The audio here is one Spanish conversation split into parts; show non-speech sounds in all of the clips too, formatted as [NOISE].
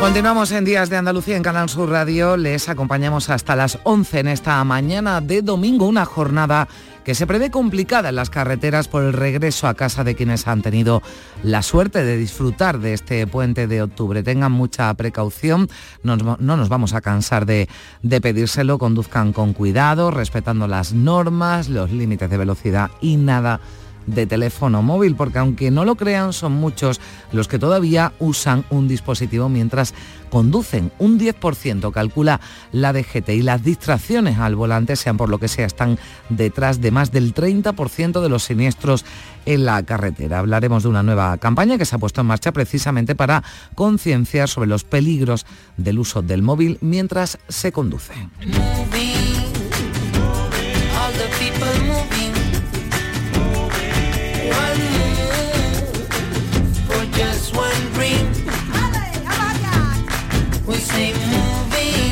Continuamos en Días de Andalucía en Canal Sur Radio. Les acompañamos hasta las 11 en esta mañana de domingo, una jornada que se prevé complicada en las carreteras por el regreso a casa de quienes han tenido la suerte de disfrutar de este puente de octubre. Tengan mucha precaución, no, nos vamos a cansar de, de pedírselo, conduzcan con cuidado, respetando las normas, los límites de velocidad y nada de teléfono móvil, porque aunque no lo crean, son muchos los que todavía usan un dispositivo mientras conducen. Un 10% calcula la DGT y las distracciones al volante, sean por lo que sea, están detrás de más del 30% de los siniestros en la carretera. Hablaremos de una nueva campaña que se ha puesto en marcha precisamente para concienciar sobre los peligros del uso del móvil mientras se conduce.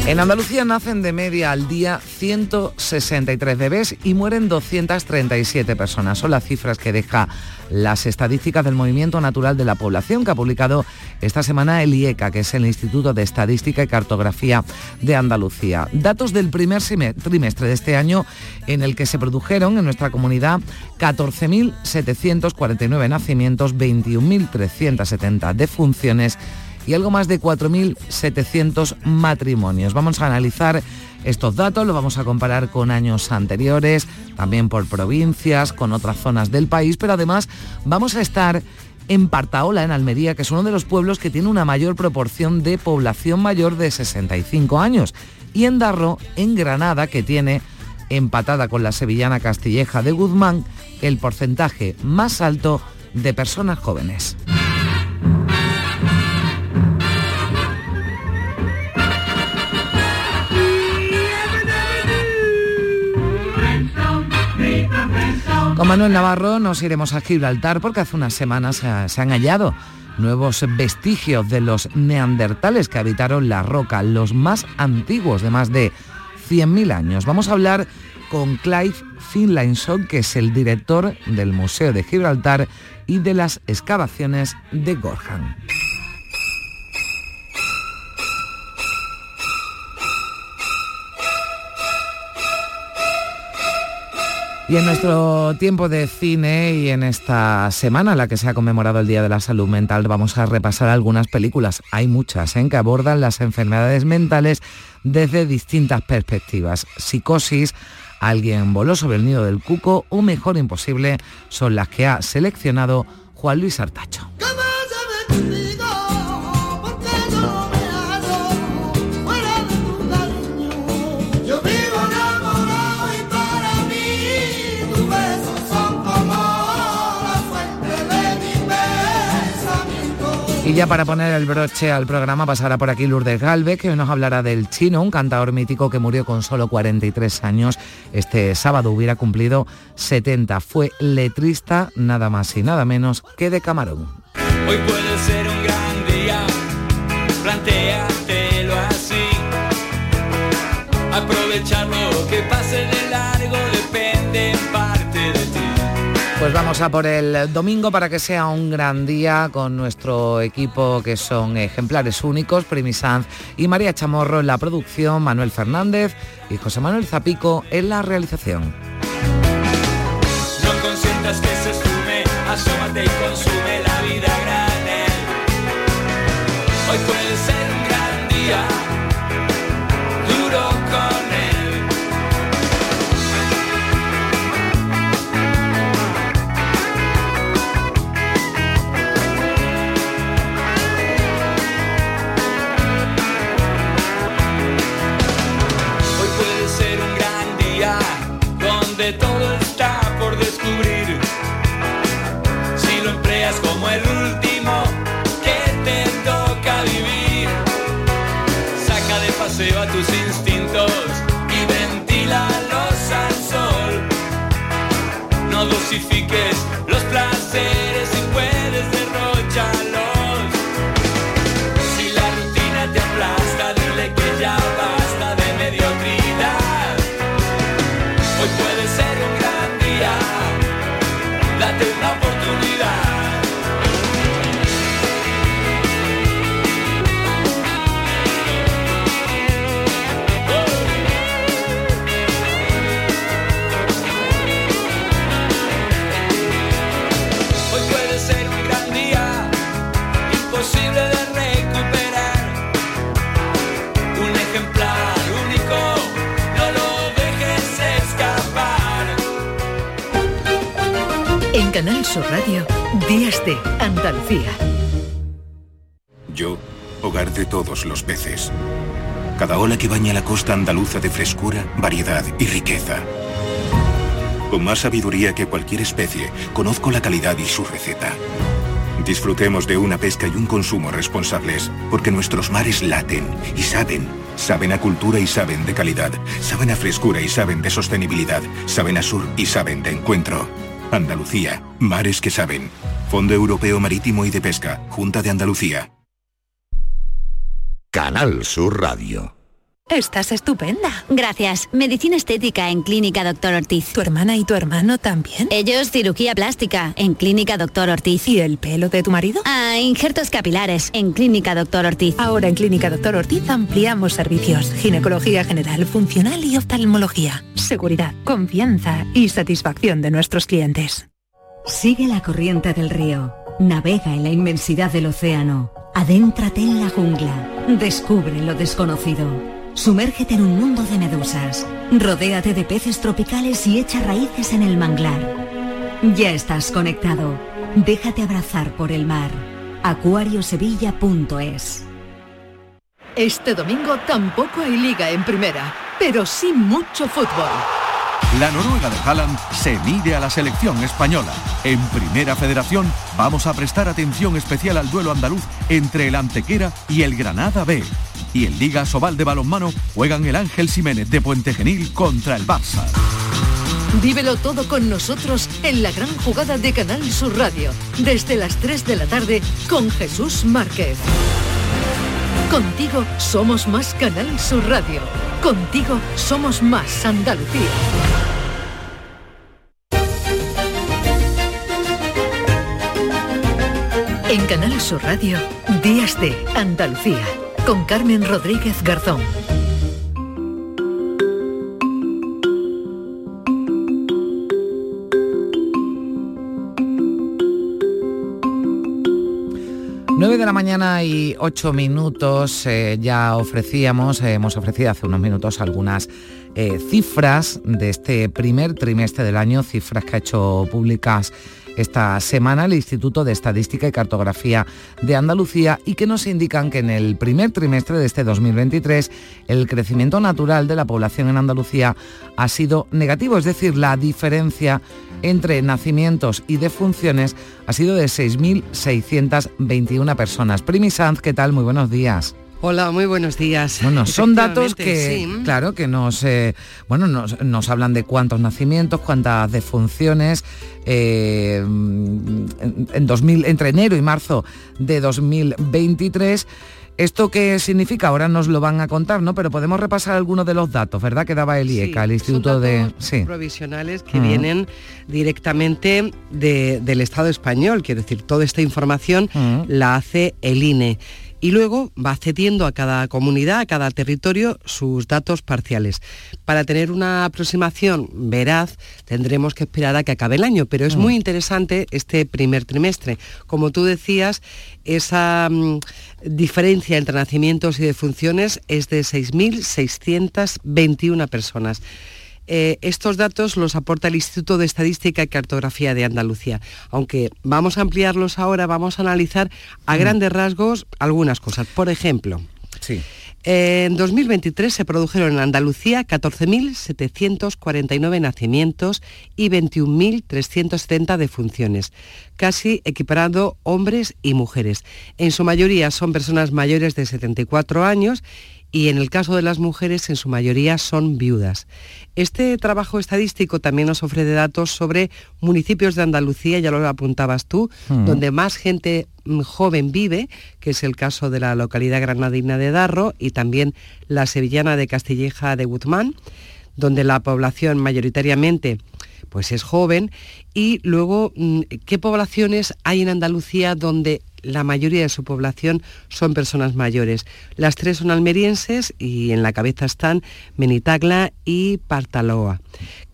En Andalucía nacen de media al día 163 bebés y mueren 237 personas. Son las cifras que deja las estadísticas del Movimiento Natural de la Población que ha publicado esta semana el IECA, que es el Instituto de Estadística y Cartografía de Andalucía. Datos del primer trimestre de este año en el que se produjeron en nuestra comunidad 14.749 nacimientos, 21.370 defunciones y algo más de 4.700 matrimonios. Vamos a analizar estos datos, lo vamos a comparar con años anteriores, también por provincias, con otras zonas del país, pero además vamos a estar en Partaola, en Almería, que es uno de los pueblos que tiene una mayor proporción de población mayor de 65 años, y en Darro, en Granada, que tiene, empatada con la sevillana Castilleja de Guzmán, el porcentaje más alto de personas jóvenes. Con Manuel Navarro nos iremos a Gibraltar porque hace unas semanas se, han hallado nuevos vestigios de los neandertales que habitaron la roca, los más antiguos de más de 100.000 años. Vamos a hablar con Clive Finlayson, que es el director del Museo de Gibraltar y de las excavaciones de Gorham. Y en nuestro tiempo de cine y en esta semana en la que se ha conmemorado el Día de la Salud Mental vamos a repasar algunas películas. Hay muchas ¿eh? que abordan las enfermedades mentales desde distintas perspectivas. Psicosis, Alguien voló sobre el nido del cuco o Mejor Imposible son las que ha seleccionado Juan Luis Artacho. Y ya para poner el broche al programa pasará por aquí Lourdes Galvez, que nos hablará del chino, un cantador mítico que murió con solo 43 años. Este sábado hubiera cumplido 70. Fue letrista nada más y nada menos que de Camarón. Hoy puede ser un gran día, así. Pues vamos a por el domingo para que sea un gran día con nuestro equipo que son ejemplares únicos, Primi Sanz y María Chamorro en la producción, Manuel Fernández y José Manuel Zapico en la realización. Canal Sur Radio, Días de Andalucía. Yo, hogar de todos los peces. Cada ola que baña la costa andaluza de frescura, variedad y riqueza. Con más sabiduría que cualquier especie, conozco la calidad y su receta. Disfrutemos de una pesca y un consumo responsables, porque nuestros mares laten y saben. Saben a cultura y saben de calidad. Saben a frescura y saben de sostenibilidad. Saben a sur y saben de encuentro. Andalucía, mares que saben. Fondo Europeo Marítimo y de Pesca, Junta de Andalucía. Canal Sur Radio. Estás estupenda. Gracias. Medicina estética en Clínica Doctor Ortiz. ¿Tu hermana y tu hermano también? Ellos cirugía plástica en Clínica Doctor Ortiz. ¿Y el pelo de tu marido? Ah, injertos capilares en Clínica Doctor Ortiz. Ahora en Clínica Doctor Ortiz ampliamos servicios. Ginecología general, funcional y oftalmología. Seguridad, confianza y satisfacción de nuestros clientes. Sigue la corriente del río. Navega en la inmensidad del océano. Adéntrate en la jungla. Descubre lo desconocido. Sumérgete en un mundo de medusas. Rodéate de peces tropicales y echa raíces en el manglar. Ya estás conectado. Déjate abrazar por el mar. acuariosevilla.es Este domingo tampoco hay liga en primera, pero sí mucho fútbol. La Noruega de Haaland se mide a la selección española. En Primera Federación vamos a prestar atención especial al duelo andaluz entre el Antequera y el Granada B. Y en Liga Sobal de Balonmano juegan el Ángel Jiménez de Puente Genil contra el Barça. Vívelo todo con nosotros en la gran jugada de Canal Sur Radio, desde las 3 de la tarde con Jesús Márquez. Contigo somos más Canal Sur Radio. Contigo somos más Andalucía. En Canal Sur Radio, Días de Andalucía, con Carmen Rodríguez Garzón. La mañana y ocho minutos eh, ya ofrecíamos, eh, hemos ofrecido hace unos minutos algunas eh, cifras de este primer trimestre del año, cifras que ha hecho públicas esta semana el Instituto de Estadística y Cartografía de Andalucía y que nos indican que en el primer trimestre de este 2023 el crecimiento natural de la población en Andalucía ha sido negativo, es decir, la diferencia entre nacimientos y defunciones ha sido de 6.621 personas. Primi Sanz, ¿qué tal? Muy buenos días. Hola, muy buenos días. Bueno, son datos que, Sí. claro, que nos, eh, bueno, nos, nos hablan de cuántos nacimientos, cuántas defunciones. eh, en, en 2000, entre enero y marzo de 2023. ¿Esto qué significa? Ahora nos lo van a contar, ¿no? Pero podemos repasar algunos de los datos, ¿verdad? Que daba el IECA, el Instituto de... Sí. provisionales que Ujú. vienen directamente de- del Estado español, quiero decir, toda esta información la hace el INE. Y luego va cediendo a cada comunidad, a cada territorio, sus datos parciales. Para tener una aproximación veraz, tendremos que esperar a que acabe el año, pero es Mm. muy interesante este primer trimestre. Como tú decías, esa mm, diferencia entre nacimientos y defunciones es de 6.621 personas. Eh, estos datos los aporta el Instituto de Estadística y Cartografía de Andalucía. Aunque vamos a ampliarlos ahora, vamos a analizar a grandes rasgos algunas cosas. Por ejemplo, Sí. en 2023 se produjeron en Andalucía 14.749 nacimientos y 21.370 defunciones, casi equiparando hombres y mujeres. En su mayoría son personas mayores de 74 años y en el caso de las mujeres en su mayoría son viudas. Este trabajo estadístico también nos ofrece datos sobre municipios de Andalucía, ya lo apuntabas tú, Mm. donde más gente joven vive, que es el caso de la localidad granadina de Darro y también la sevillana de Castilleja de Guzmán, donde la población mayoritariamente pues es joven y luego mm, qué poblaciones hay en Andalucía donde la mayoría de su población son personas mayores. Las tres son almerienses y en la cabeza están Menitagla y Partaloa.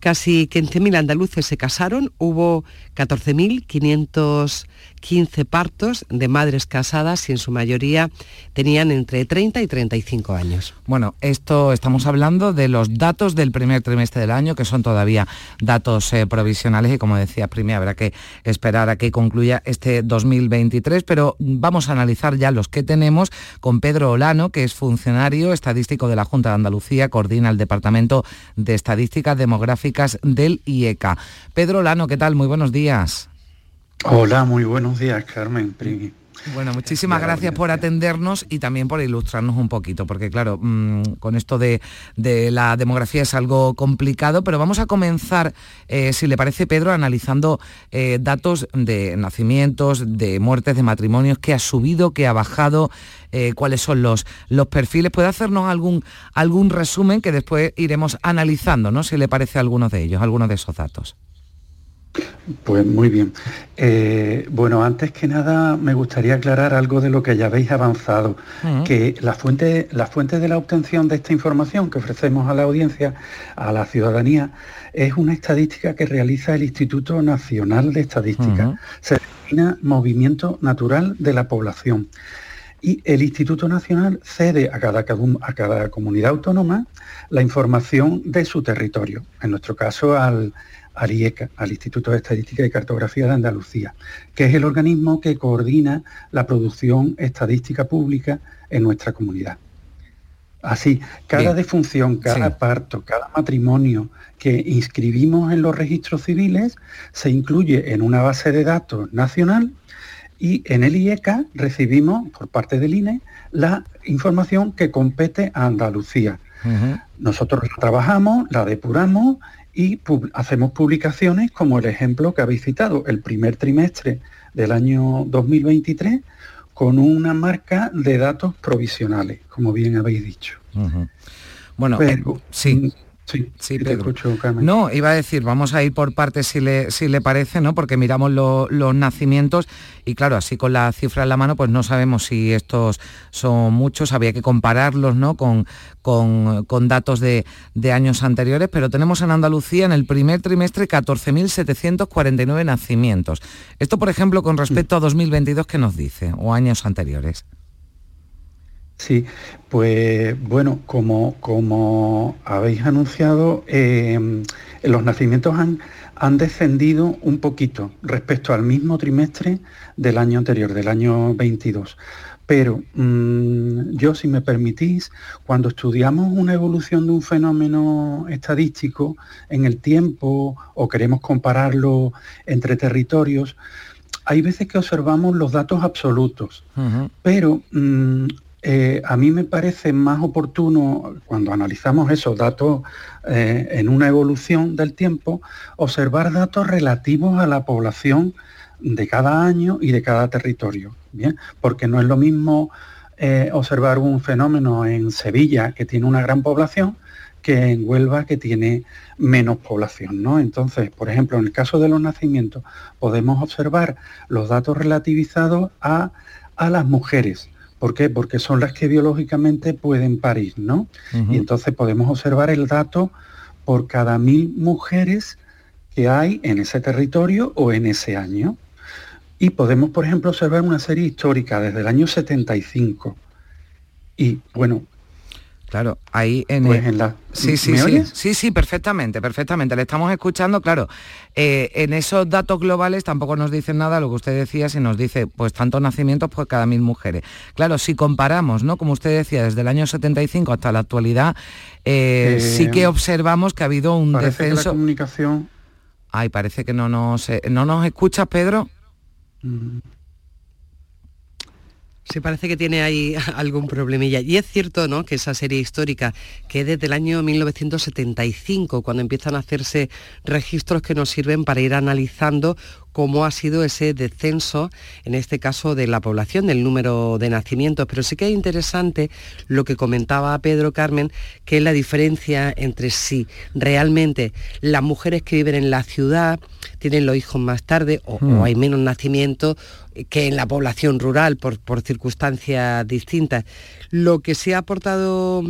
Casi 15.000 andaluces se casaron, hubo 14.515 partos de madres casadas y en su mayoría tenían entre 30 y 35 años. Bueno, esto estamos hablando de los datos del primer trimestre del año, que son todavía datos eh, provisionales y como decía Primi, habrá que esperar a que concluya este 2023, pero vamos a analizar ya los que tenemos con Pedro Olano, que es funcionario estadístico de la Junta de Andalucía, coordina el Departamento de Estadísticas Del IECA. Pedro Olano, ¿qué tal? Muy buenos días. Hola, muy buenos días, Carmen. Primi. Bueno, muchísimas gracias por atendernos y también por ilustrarnos un poquito, porque claro, mmm, con esto de, de, la demografía es algo complicado, pero vamos a comenzar, eh, si le parece, Pedro, analizando eh, datos de nacimientos, de muertes, de matrimonios, qué ha subido, qué ha bajado, eh, cuáles son los, los perfiles. ¿Puede hacernos algún, algún resumen que después iremos analizando, ¿no? Si le parece algunos de ellos, algunos de esos datos. Pues muy bien. Eh, bueno, antes que nada me gustaría aclarar algo de lo que ya habéis avanzado, uh -huh. que la fuente, la fuente de la obtención de esta información que ofrecemos a la audiencia, a la ciudadanía, es una estadística que realiza el Instituto Nacional de Estadística. Uh -huh. Se denomina Movimiento Natural de la Población. Y el Instituto Nacional cede a cada, a cada comunidad autónoma la información de su territorio, en nuestro caso al al IECA, al Instituto de Estadística y Cartografía de Andalucía, que es el organismo que coordina la producción estadística pública en nuestra comunidad. Así, cada Bien. defunción, cada sí. parto, cada matrimonio que inscribimos en los registros civiles se incluye en una base de datos nacional y en el IECA recibimos por parte del INE la información que compete a Andalucía. Uh -huh. Nosotros la trabajamos, la depuramos y pub hacemos publicaciones como el ejemplo que habéis citado, el primer trimestre del año 2023, con una marca de datos provisionales, como bien habéis dicho. Uh -huh. Bueno, Pero, sí. Sí, sí Pedro. Escucho, no, iba a decir, vamos a ir por partes si le, si le parece, ¿no? Porque miramos lo, los nacimientos y claro, así con la cifra en la mano, pues no sabemos si estos son muchos, había que compararlos, ¿no? Con, con, con datos de, de, años anteriores, pero tenemos en Andalucía en el primer trimestre 14.749 nacimientos. Esto, por ejemplo, con respecto a 2022, ¿qué nos dice? O años anteriores. Sí, pues bueno, como, como habéis anunciado, eh, los nacimientos han, han, descendido un poquito respecto al mismo trimestre del año anterior, del año 22. Pero mmm, yo, si me permitís, cuando estudiamos una evolución de un fenómeno estadístico en el tiempo o queremos compararlo entre territorios, hay veces que observamos los datos absolutos, uh -huh. pero mmm, eh, a mí me parece más oportuno, cuando analizamos esos datos eh, en una evolución del tiempo, observar datos relativos a la población de cada año y de cada territorio. ¿bien? Porque no es lo mismo eh, observar un fenómeno en Sevilla, que tiene una gran población, que en Huelva, que tiene menos población. ¿no? Entonces, por ejemplo, en el caso de los nacimientos, podemos observar los datos relativizados a, a las mujeres. ¿Por qué? Porque son las que biológicamente pueden parir, ¿no? Uh -huh. Y entonces podemos observar el dato por cada mil mujeres que hay en ese territorio o en ese año. Y podemos, por ejemplo, observar una serie histórica desde el año 75. Y bueno, Claro, ahí en, pues en la... Sí, sí, sí, sí, sí, perfectamente, perfectamente. Le estamos escuchando, claro. Eh, en esos datos globales tampoco nos dicen nada lo que usted decía, si nos dice, pues tantos nacimientos por cada mil mujeres. Claro, si comparamos, ¿no? Como usted decía, desde el año 75 hasta la actualidad, eh, eh, sí que observamos que ha habido un parece descenso. Que la comunicación. Ay, parece que no nos, no nos escuchas, Pedro. Mm. Se parece que tiene ahí [LAUGHS] algún problemilla. Y es cierto, ¿no?, que esa serie histórica, que es desde el año 1975, cuando empiezan a hacerse registros que nos sirven para ir analizando cómo ha sido ese descenso, en este caso de la población, del número de nacimientos. Pero sí que es interesante lo que comentaba Pedro Carmen, que es la diferencia entre si realmente las mujeres que viven en la ciudad tienen los hijos más tarde o, Hmm. hay menos nacimientos que en la población rural por, por circunstancias distintas. Lo que se ha aportado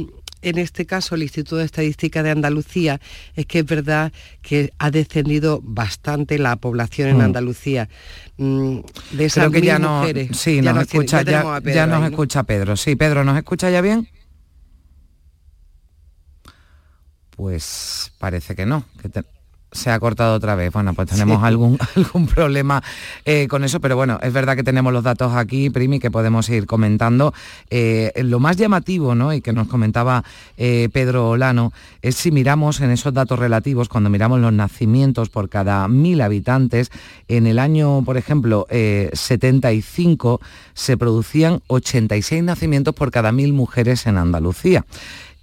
en este caso el Instituto de Estadística de Andalucía es que es verdad que ha descendido bastante la población en Mm. Andalucía. Mm, De esas Creo que ya no, sí, Ya nos tiene- escucha, ya ya, Pedro ya nos ahí, ¿no? escucha Pedro. Sí, Pedro, ¿nos escucha ya bien? Pues parece que no, que te- se ha cortado otra vez. Bueno, pues tenemos Sí. algún, [LAUGHS] algún problema eh, con eso, pero bueno, es verdad que tenemos los datos aquí, Primi, que podemos ir comentando. Eh, lo más llamativo, ¿no? Y que nos comentaba eh, Pedro Olano, es si miramos en esos datos relativos, cuando miramos los nacimientos por cada mil habitantes, en el año, por ejemplo, eh, 75 se producían 86 nacimientos por cada mil mujeres en Andalucía.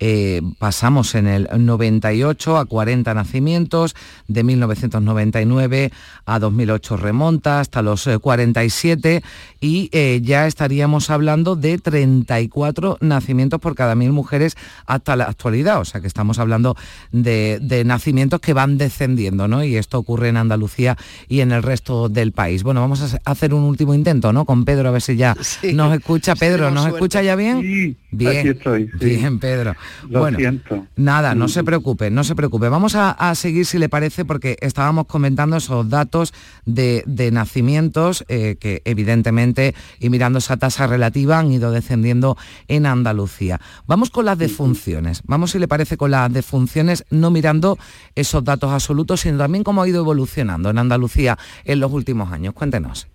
Eh, pasamos en el 98 a 40 nacimientos, de 1999 a 2008 remonta hasta los eh, 47 y eh, ya estaríamos hablando de 34 nacimientos por cada mil mujeres hasta la actualidad, o sea que estamos hablando de, de nacimientos que van descendiendo, ¿no? Y esto ocurre en Andalucía y en el resto del país. Bueno, vamos a hacer un último intento, ¿no? Con Pedro, a ver si ya [LAUGHS] Sí. nos escucha. Pedro, ¿nos suerte. escucha ya bien? Sí, bien. aquí estoy, sí. Bien, Pedro. Lo bueno, siento. Nada, no Mm. se preocupe, no se preocupe. Vamos a, a seguir si le parece porque estábamos comentando esos datos de, de nacimientos eh, que evidentemente y mirando esa tasa relativa han ido descendiendo en Andalucía. Vamos con las defunciones. Vamos si le parece con las defunciones, no mirando esos datos absolutos, sino también cómo ha ido evolucionando en Andalucía en los últimos años. Cuéntenos.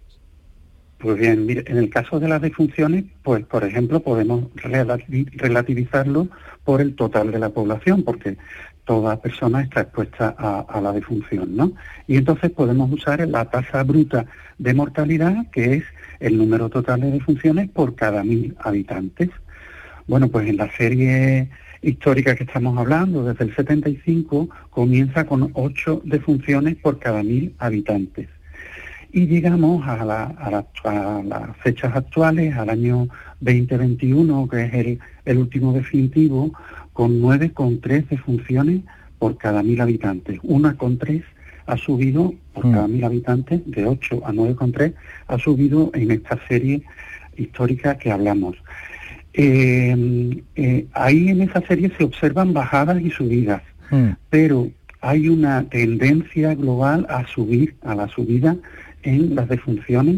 Pues bien, en el caso de las defunciones, pues por ejemplo podemos relati- relativizarlo por el total de la población, porque toda persona está expuesta a, a la defunción, ¿no? Y entonces podemos usar la tasa bruta de mortalidad, que es el número total de defunciones por cada mil habitantes. Bueno, pues en la serie histórica que estamos hablando, desde el 75, comienza con ocho defunciones por cada mil habitantes y llegamos a, la- a la- a las fechas actuales, al año 2021, que es el, el último definitivo, con 9,3 defunciones por cada mil habitantes. Una con tres ha subido por Mm. cada mil habitantes, de 8 a 9,3, ha subido en esta serie histórica que hablamos. Eh, eh, ahí en esa serie se observan bajadas y subidas pero hay una tendencia global a subir, a la subida en las defunciones,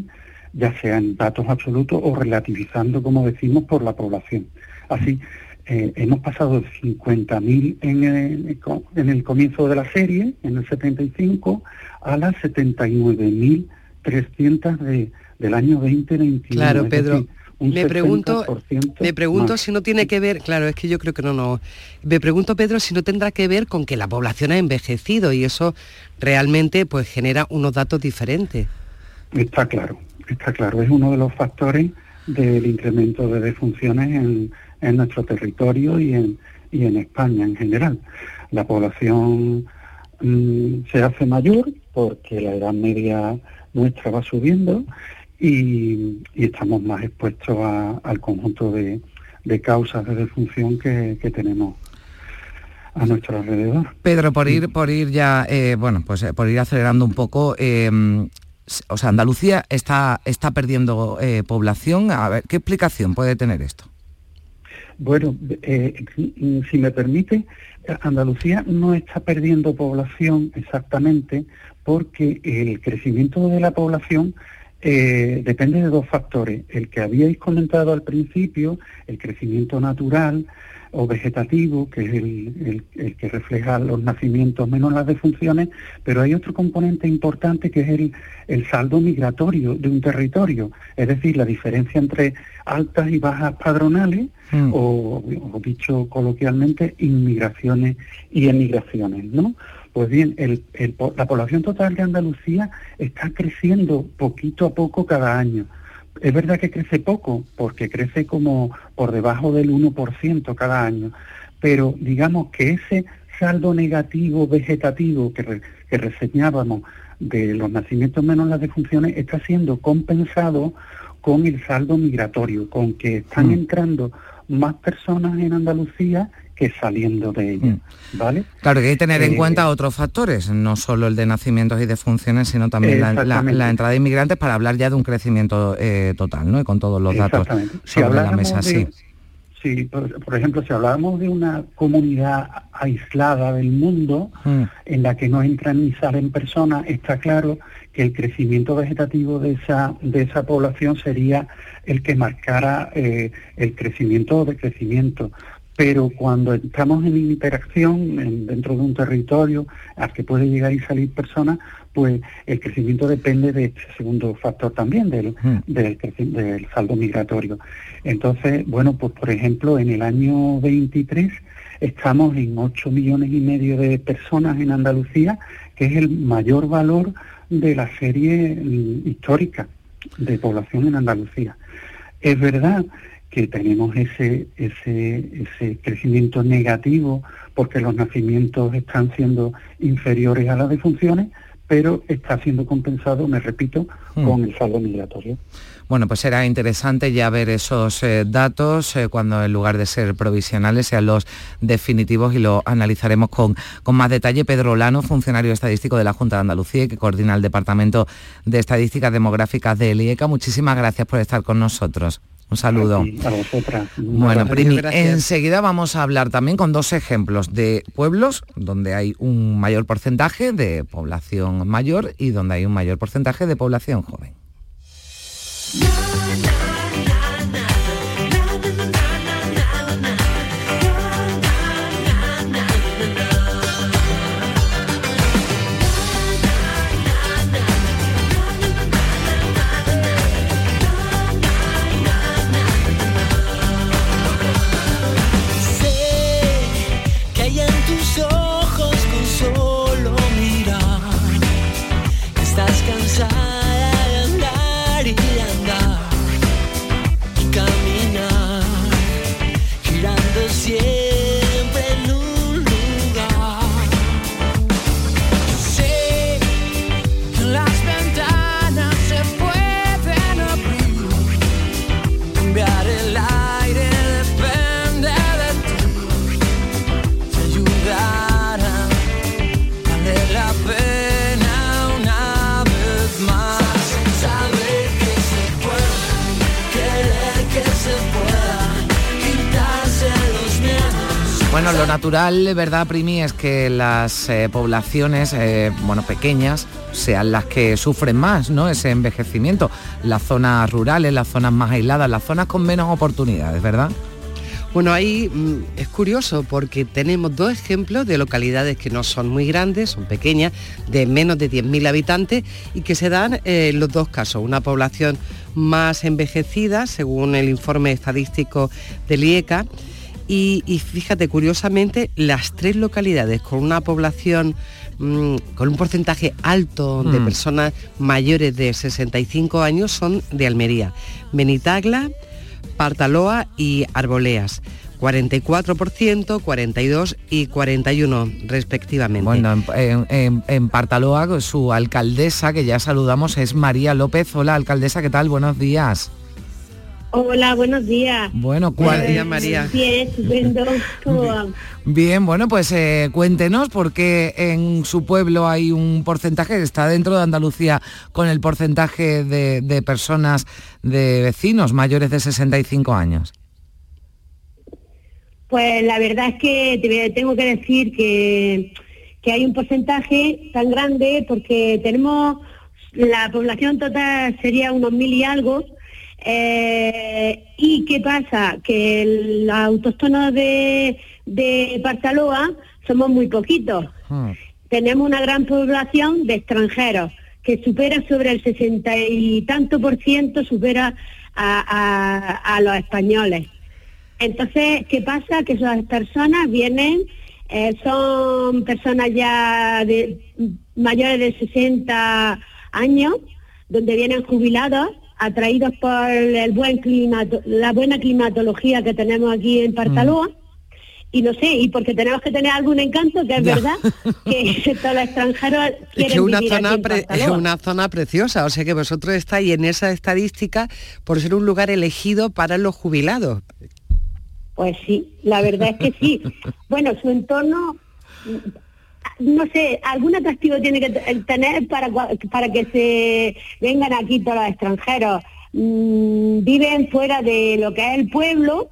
ya sea en datos absolutos o relativizando, como decimos, por la población. Así, eh, hemos pasado de 50.000 en el, en el comienzo de la serie, en el 75, a las 79.300 de, del año 2021. Claro, Pedro. decir, un Me pregunto, 60% me pregunto más. si no tiene que ver, claro, es que yo creo que no, no. Me pregunto, Pedro, si no tendrá que ver con que la población ha envejecido y eso realmente pues genera unos datos diferentes. Está claro, está claro. Es uno de los factores del incremento de defunciones en, en nuestro territorio y en, y en España en general. La población mm, se hace mayor porque la edad media nuestra va subiendo y, y estamos más expuestos a- al conjunto de, de causas de defunción que, que tenemos a nuestro alrededor. Pedro, por ir, por ir ya, eh, bueno, pues eh, por ir acelerando un poco, eh, s- o sea, Andalucía está, está perdiendo eh, población. A ver, ¿qué explicación puede tener esto? Bueno, eh, si me permite, Andalucía no está perdiendo población exactamente porque el crecimiento de la población eh, depende de dos factores. El que habíais comentado al principio, el crecimiento natural o vegetativo, que es el, el- el que refleja los nacimientos menos las defunciones, pero hay otro componente importante que es el, el saldo migratorio de un territorio, es decir, la diferencia entre altas y bajas padronales, Mm. o, o dicho coloquialmente, inmigraciones y emigraciones, ¿no? Pues bien, el- el po- la población total de Andalucía está creciendo poquito a poco cada año, es verdad que crece poco, porque crece como por debajo del 1% cada año, pero digamos que ese saldo negativo vegetativo que, que reseñábamos de los nacimientos menos las defunciones está siendo compensado con el saldo migratorio, con que están mm. entrando más personas en Andalucía que saliendo de ella, mm. ¿vale? Claro que hay que tener en eh, cuenta otros factores, no solo el de nacimientos y defunciones, sino también la, entrada de inmigrantes para hablar ya de un crecimiento eh, total, ¿no? Y con todos los datos sobre la mesa, sí. Sí, por, ejemplo, si hablamos de una comunidad aislada del mundo, mm. en la que no entran ni salen personas, está claro que el crecimiento vegetativo de esa, de esa población sería el que marcara eh, el crecimiento o decrecimiento pero cuando estamos en interacción dentro de un territorio al que puede llegar y salir personas, pues el crecimiento depende de este segundo factor también, del, hmm. del, saldo migratorio. Entonces, bueno, pues por ejemplo, en el año 23 estamos en 8 millones y medio de personas en Andalucía, que es el mayor valor de la serie mm, histórica de población en Andalucía. Es verdad que tenemos ese, ese, ese crecimiento negativo porque los nacimientos están siendo inferiores a las defunciones, pero está siendo compensado, me repito, hmm. con el saldo migratorio. Bueno, pues será interesante ya ver esos eh, datos eh, cuando en lugar de ser provisionales sean los definitivos y lo analizaremos con, con más detalle. Pedro Lano, funcionario estadístico de la Junta de Andalucía que coordina el Departamento de Estadísticas Demográficas de IECA. Muchísimas gracias por estar con nosotros. Un saludo. Bueno, Primi, enseguida vamos a hablar también con dos ejemplos de pueblos donde hay un mayor porcentaje de población mayor y donde hay un mayor porcentaje de población joven. Natural, ¿verdad, Primi? Es que las eh, poblaciones, eh, bueno, pequeñas, sean las que sufren más, ¿no? Ese envejecimiento. Las zonas rurales, las zonas más aisladas, las zonas con menos oportunidades, ¿verdad? Bueno, ahí mm, es curioso porque tenemos dos ejemplos de localidades que no son muy grandes, son pequeñas, de menos de 10.000 habitantes y que se dan eh, los dos casos. Una población más envejecida, según el informe estadístico del IECA, y, fíjate, curiosamente, las tres localidades con una población mm, con un porcentaje alto de mm. personas mayores de 65 años son de Almería. Benitagla, Partaloa y Arboleas. 44%, 42 y 41 respectivamente. Bueno, en, en, Partaloa su alcaldesa, que ya saludamos, es María López. Hola, alcaldesa, ¿qué tal? Buenos días. Hola, buenos días. Bueno, ¿cuál día, María? Bien, estupendo. Bien, bueno, pues eh, cuéntenos porque en su pueblo hay un porcentaje, está dentro de Andalucía con el porcentaje de, personas, de vecinos mayores de 65 años. Pues la verdad es que tengo que decir que, que hay un porcentaje tan grande porque tenemos, la población total sería unos mil y algo, eh, ¿Y qué pasa? Que los autóctonos de, de Partaloa somos muy poquitos. Hmm. Tenemos una gran población de extranjeros que supera sobre el sesenta y tanto por ciento, supera a, los españoles. Entonces, ¿qué pasa? Que esas personas vienen, eh, son personas ya de mayores de 60 años, donde vienen jubilados atraídos por el buen clima, la buena climatología que tenemos aquí en Partaloa. Y no sé, y porque tenemos que tener algún encanto, que es verdad, que [LAUGHS] [LAUGHS] todos los extranjeros quieren es que una vivir zona aquí en pre- es una zona preciosa, o sea que vosotros estáis en esa estadística por ser un lugar elegido para los jubilados. Pues sí, la verdad es que sí. [LAUGHS] Bueno, su entorno, mm, no sé, algún atractivo tiene que te- tener para, para que se vengan aquí todos los extranjeros. Mm, viven fuera de lo que es el pueblo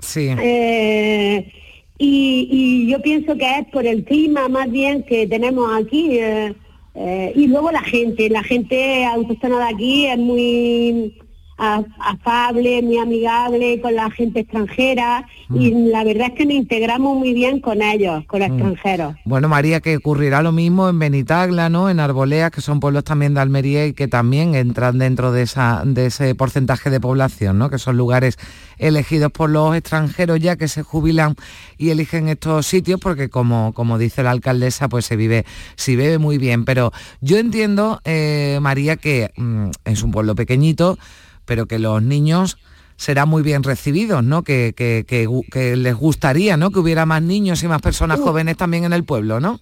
Sí. eh, y, y yo pienso que es por el clima más bien que tenemos aquí eh, eh, y luego la gente, la gente autóctona de aquí es muy afable, muy amigable con la gente extranjera y la verdad es que nos integramos muy bien con ellos, con los extranjeros. Bueno, María, que ocurrirá lo mismo en Benitagla, ¿no? En Arboleas, que son pueblos también de Almería y que también entran dentro de, esa, de ese porcentaje de población, ¿no? Que son lugares elegidos por los extranjeros ya que se jubilan y eligen estos sitios porque como, como dice la alcaldesa, pues se vive, se vive muy bien. Pero yo entiendo, eh, María, que mm, es un pueblo pequeñito, pero que los niños serán muy bien recibidos, ¿no? Que, que- que les gustaría, ¿no? Que hubiera más niños y más personas jóvenes también en el pueblo, ¿no?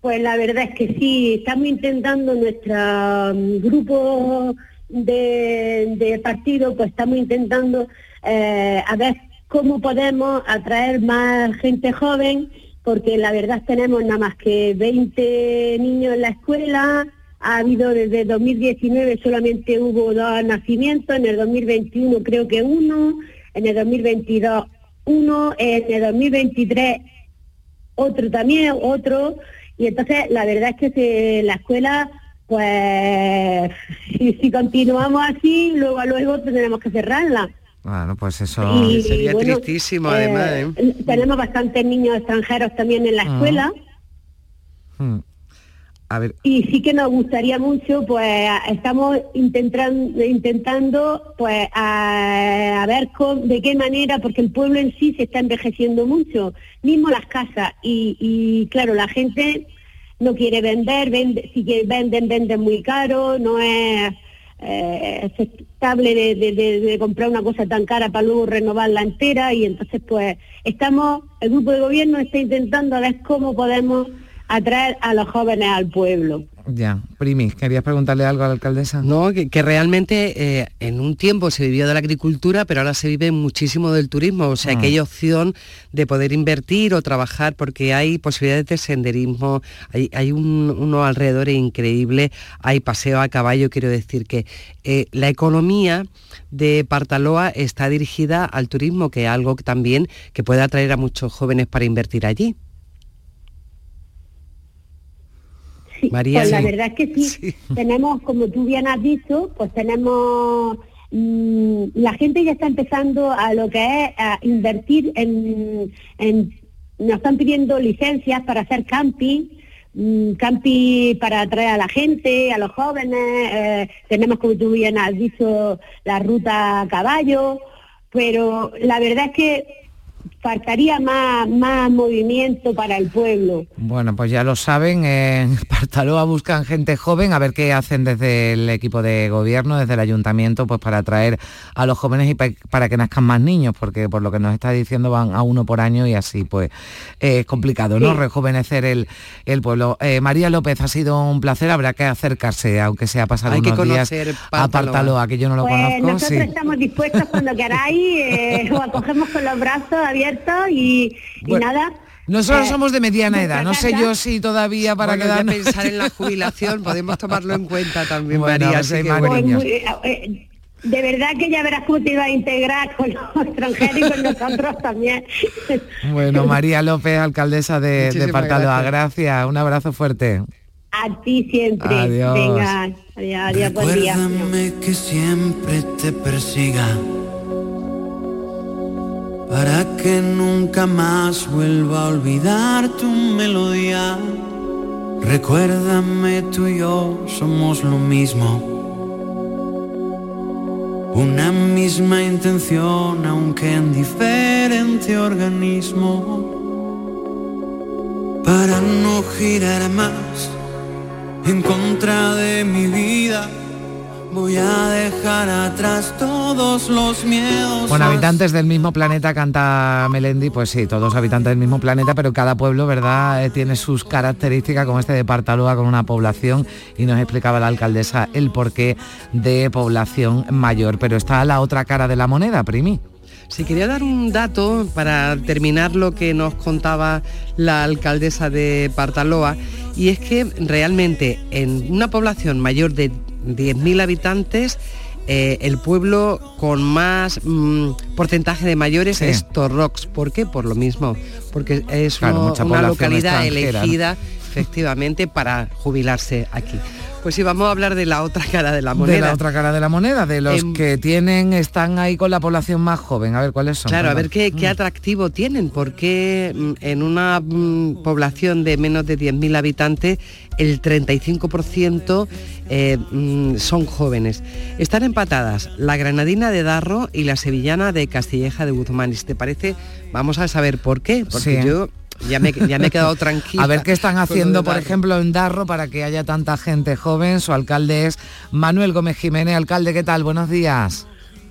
Pues la verdad es que sí, estamos intentando nuestro mm, grupo de, de partido, pues estamos intentando eh, a ver cómo podemos atraer más gente joven, porque la verdad tenemos nada más que 20 niños en la escuela, ha habido desde 2019 solamente hubo dos nacimientos, en el 2021 creo que uno, en el 2022 uno, en el 2023 otro también, otro, y entonces la verdad es que se- la escuela, pues [LAUGHS] si, si continuamos así, luego luego tendremos que cerrarla. Bueno, pues eso... Y, sería bueno, tristísimo, eh, además, ¿eh? Tenemos bastantes niños extranjeros también en la Ah. escuela. Hmm. Y sí que nos gustaría mucho, pues estamos intentando, intentando pues a, ver con- de qué manera, porque el pueblo en sí se está envejeciendo mucho, mismo las casas, y, y claro, la gente no quiere vender, vende, si venden, venden muy caro, no es eh, aceptable de- de comprar una cosa tan cara para luego renovarla entera, y entonces pues estamos, el grupo de gobierno está intentando a ver cómo podemos atraer a los jóvenes al pueblo. ya. Primi, ¿querías preguntarle algo a la alcaldesa? No, que, que realmente eh, en un tiempo se vivió de la agricultura, pero ahora se vive muchísimo del turismo, o sea Ah. que hay opción de poder invertir o trabajar porque hay posibilidades de senderismo, hay, hay un- unos alrededores increíbles, hay paseo a caballo, quiero decir que eh, la economía de Partaloa está dirigida al turismo, que es algo que también que puede atraer a muchos jóvenes para invertir allí. Sí, María, pues la verdad es que sí. Tenemos, como tú bien has dicho, pues tenemos mm, la gente ya está empezando a lo que es a invertir en, en- nos están pidiendo licencias para hacer camping, mm, camping para atraer a la gente, a los jóvenes, eh, tenemos como tú bien has dicho la ruta a caballo, pero la verdad es que faltaría más, más movimiento para el pueblo. Bueno, pues ya lo saben, en [LAUGHS] Partaloa buscan gente joven, a ver qué hacen desde el equipo de gobierno, desde el ayuntamiento, pues para atraer a los jóvenes y pa- para que nazcan más niños, porque por lo que nos está diciendo van a uno por año y así pues eh, es complicado, ¿no? Sí. Rejuvenecer el, el pueblo. Eh, María López, ha sido un placer, habrá que acercarse, aunque sea pasar Hay que unos días conocer a Partaloa. Que yo no lo Pues conozco. nosotros sí. estamos dispuestos cuando queráis, eh, os acogemos con los brazos abiertos y, y Bueno, nada. Nosotros eh, somos de mediana edad, no sé yo si todavía para Bueno, ya quedarnos... pensar en la [LAUGHS] jubilación podemos tomarlo en cuenta también, Bueno, María. pues hay que bueno. pues eh, eh, de verdad que ya verás cómo te ibas a integrar con los [LAUGHS] extranjeros y con nosotros también. Bueno, María López, alcaldesa de, de Partaloa, gracias. gracias. Un abrazo fuerte. A ti siempre. Adiós. Venga, adiós, adiós, buen día. Recuérdame que siempre te persiga para que nunca más vuelva a olvidar tu melodía. Recuérdame tú y yo somos lo mismo. Una misma intención, aunque en diferente organismo. Para no girar más en contra de mi vida Voy a dejar atrás todos los miedos. Bueno, habitantes del mismo planeta canta Melendi, pues sí, todos habitantes del mismo planeta, pero cada pueblo, ¿verdad?, eh, tiene sus características, como este de Partaloa, con una población, y nos explicaba la alcaldesa el porqué de población mayor. Pero está la otra cara de la moneda, Primi. Si quería dar un dato para terminar lo que nos contaba la alcaldesa de Partaloa, y es que realmente en una población mayor de 10.000 habitantes, eh, el pueblo con más mm, porcentaje de mayores Sí. es Torrox. ¿Por qué? Por lo mismo, porque es Claro, uno- mucha una localidad ¿no? Efectivamente para jubilarse aquí. Pues sí, vamos a hablar de la otra cara de la moneda. De la otra cara de la moneda, de los Em, que tienen, están ahí con la población más joven. A ver, ¿cuáles son? Claro, a ver qué, Mm. qué atractivo tienen, porque mm, en una mm, población de menos de 10.000 habitantes, el 35% eh, mm, son jóvenes. Están empatadas la granadina de Darro y la sevillana de Castilleja de Guzmán. Y si te parece, vamos a saber por qué, porque Sí. yo ya me, ya me he quedado [LAUGHS] tranquila. A ver qué están haciendo, por Darro. ejemplo, en Darro para que haya tanta gente joven. Su alcalde es Manuel Gómez Jiménez. Alcalde, ¿qué tal? Buenos días.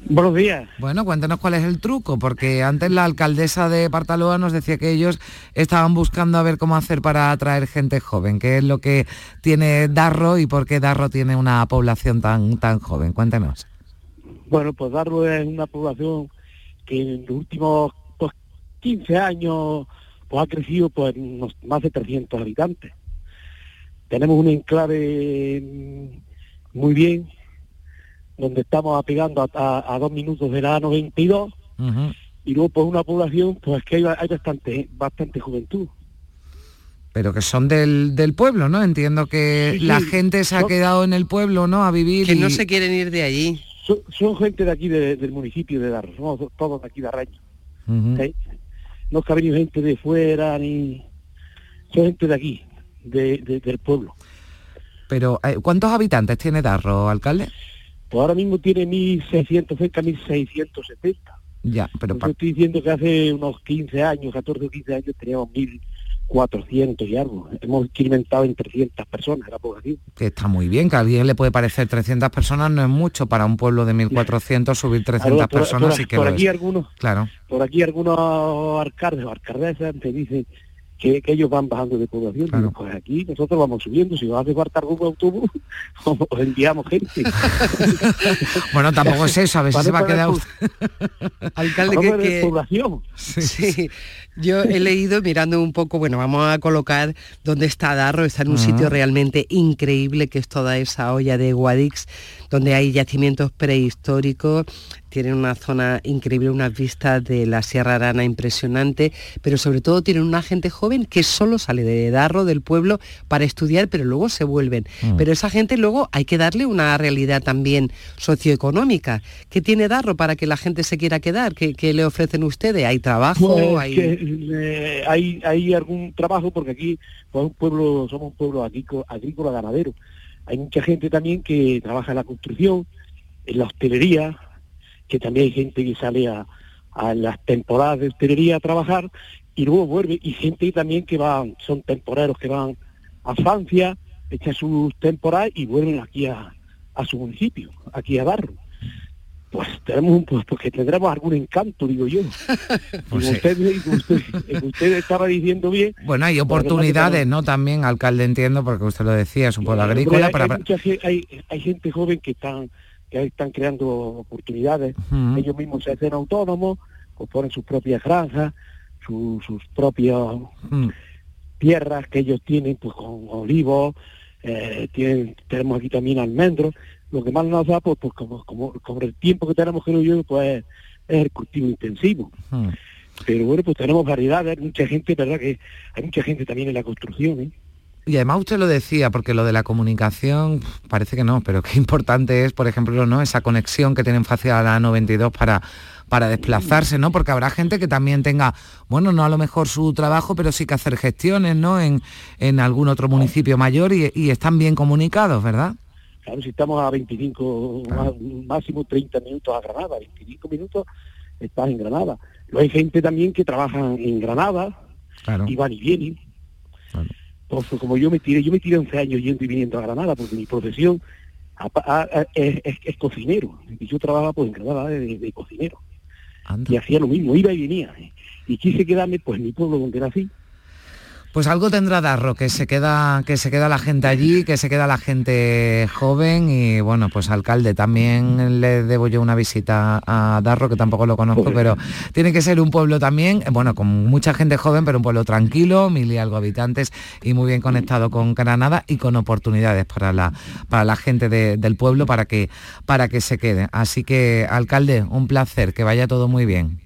Buenos días. Bueno, cuéntenos cuál es el truco, porque antes la alcaldesa de Partaloa nos decía que ellos estaban buscando a ver cómo hacer para atraer gente joven. ¿Qué es lo que tiene Darro y por qué Darro tiene una población tan, tan joven? Cuéntenos. Bueno, pues Darro es una población que en los últimos pues, 15 años pues, ha crecido pues, unos más de 300 habitantes. Tenemos un enclave muy bien, donde estamos apegando a, a- a dos minutos de la A92 Ujú. y luego pues una población pues que hay, hay bastante, bastante juventud. Pero que son del, del pueblo, ¿no? Entiendo que Sí, sí, la gente se ha quedado en el pueblo, ¿no? A vivir Que y... no se quieren ir de allí. Son, son gente de aquí de- del municipio de Darro, somos todos de aquí de Arraño. No es que ha venido gente de fuera ni son gente de aquí, de, de- del pueblo. Pero, eh, ¿cuántos habitantes tiene Darro, alcalde? Pues ahora mismo tiene 1.600, cerca de 1.670. Ya, pero Yo estoy diciendo que hace unos 15 años, 14 o 15 años teníamos 1.400 y algo. Hemos incrementado en 300 personas la población. que está muy bien, que a alguien le puede parecer 300 personas, no es mucho para un pueblo de 1.400 subir 300 Ahora, por- personas por- y que por aquí es. algunos Claro. por aquí algunos alcaldes o alcaldesas te dicen que, que ellos van bajando de población. Digo, pues aquí nosotros vamos subiendo, si nos hace falta algún autobús, [LAUGHS] os enviamos gente. [LAUGHS] Bueno, tampoco es eso, a ver si Para se va a quedar. Alcalde, que, que- población. Sí, yo he leído mirando un poco, bueno, vamos a colocar dónde está Darro, está en un sitio realmente increíble que es toda esa olla de Guadix, donde hay yacimientos prehistóricos, tienen una zona increíble, unas vistas de la Sierra Arana impresionante, pero sobre todo tienen una gente joven que solo sale de Darro, del pueblo, para estudiar, pero luego se vuelven. Mm. Pero esa gente luego hay que darle una realidad también socioeconómica. ¿Qué tiene Darro para que la gente se quiera quedar? ¿Qué, qué le ofrecen ustedes? ¿Hay trabajo? Pues ¿Hay... que, eh, hay, hay algún trabajo porque aquí pues, un pueblo, somos un pueblo agrícola, agrícola ganadero. Hay mucha gente también que trabaja en la construcción, en la hostelería, que también hay gente que sale a, las temporadas de hostelería a trabajar y luego vuelve, y gente también que van, son temporeros que van a Francia, echan sus temporadas y vuelven aquí a, a su municipio, aquí a Barro. Pues tenemos un pues, pues que tendremos algún encanto, digo yo. [LAUGHS] Pues sí. usted, usted, usted estaba diciendo bien. Bueno, hay Porque oportunidades, ¿no? También, alcalde, entiendo, porque usted lo decía, es un pueblo agrícola, hay, para... hay mucha hay, hay gente joven que están que están creando oportunidades. Ujú. Ellos mismos se hacen autónomos, pues ponen sus propias granjas, su- sus propias Mm. tierras que ellos tienen, pues con olivos, eh, tienen, tenemos aquí también almendros. Lo que más nos da, pues, pues como, como, como el tiempo que tenemos, creo yo, pues es el cultivo intensivo. Mm. Pero bueno, pues tenemos variedades, hay mucha gente, ¿verdad? Que hay mucha gente también en la construcción, ¿eh? Y además usted lo decía, porque lo de la comunicación parece que no, pero qué importante es, por ejemplo, ¿no? esa conexión que tienen fácil a la 92 para, para desplazarse, ¿no? Porque habrá gente que también tenga, bueno, no a lo mejor su trabajo, pero sí que hacer gestiones, ¿no? En, en algún otro municipio mayor y, y están bien comunicados, ¿verdad? Claro, si estamos a 25, má- máximo 30 minutos a Granada, 25 minutos estás en Granada. Luego hay gente también que trabaja en Granada Claro. y van y vienen. Pues, como yo me tiré, yo me tiré 11 años yendo y viniendo a Granada porque mi profesión apa- a- a- es, es- es cocinero. Y yo trabajaba pues en Granada de, de cocinero. Y hacía lo mismo, iba y venía. Y quise quedarme pues en mi pueblo donde nací. Pues algo tendrá Darro, que se queda, que se queda la gente allí, que se queda la gente joven y bueno, pues alcalde, también le debo yo una visita a Darro, que tampoco lo conozco, pero tiene que ser un pueblo también, eh, bueno, con mucha gente joven, pero un pueblo tranquilo, mil y algo habitantes y muy bien conectado con Granada y con oportunidades para la, para la gente de- del pueblo para que, para que se quede. Así que, alcalde, un placer, que vaya todo muy bien.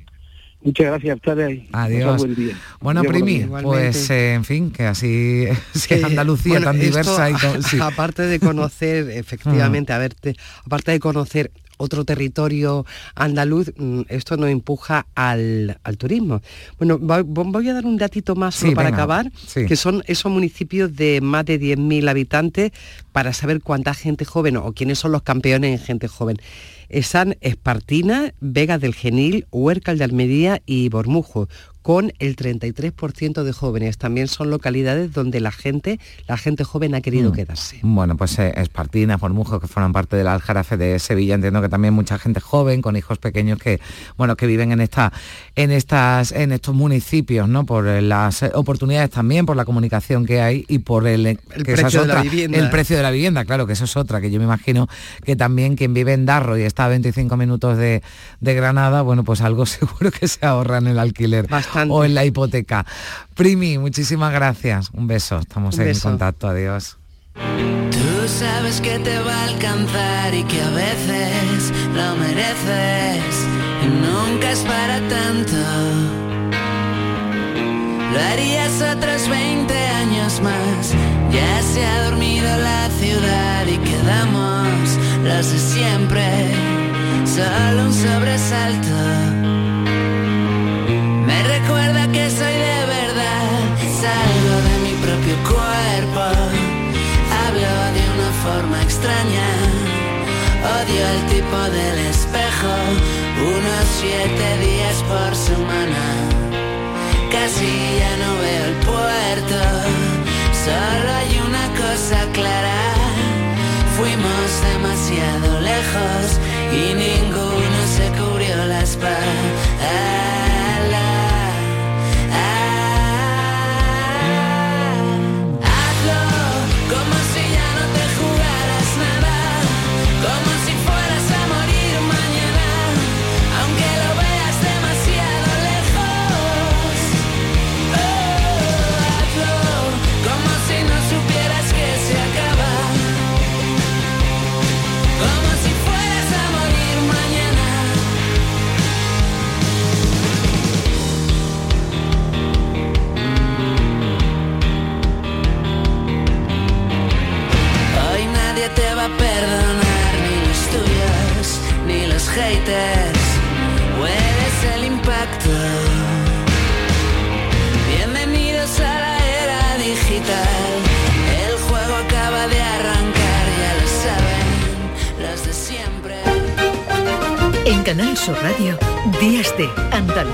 Muchas gracias a ustedes. ahí. Adiós. Buen día. Bueno, Adiós, Primi, pues eh, en fin, que así [LAUGHS] si Que, Andalucía bueno, tan esto, diversa y con- [LAUGHS] sí. aparte de conocer [LAUGHS] efectivamente a verte aparte de conocer otro territorio andaluz, mm, esto nos empuja al, al turismo. Bueno, voy a dar un datito más solo Sí, para venga, acabar, sí. que son esos municipios de más de 10.000 habitantes para saber cuánta gente joven o quiénes son los campeones en gente joven. Están Espartina, Vega del Genil, Huércal de Almería y Bormujo, con el 33% de jóvenes. También son localidades donde la gente, la gente joven ha querido Mm. quedarse. Bueno, pues eh, Espartinas, Bormujos, que forman parte del Aljarafe de Sevilla, entiendo que también mucha gente joven, con hijos pequeños que, bueno, que viven en esta, en estas, en estos municipios, ¿no? Por eh, las eh, oportunidades también, por la comunicación que hay y por el, eh, es de la vivienda. el precio de la vivienda, claro, que eso es otra, que yo me imagino que también quien vive en Darro y está a 25 minutos de, de Granada, bueno, pues algo [LAUGHS] seguro que se ahorra en el alquiler o en la hipoteca. Primi, muchísimas gracias. Un beso, estamos Un en beso. contacto, adiós. Tú sabes que te va a alcanzar y que a veces lo mereces y nunca es para tanto. Lo harías otros 20 años más. Ya se ha dormido la ciudad y quedamos los de siempre. Solo un sobresalto. Cuerpo. Hablo de una forma extraña. Odio el tipo del espejo. Unos siete días por semana. Casi ya no veo el puerto. Solo hay una cosa clara. Fuimos demasiado lejos y ninguno se cubrió la espalda.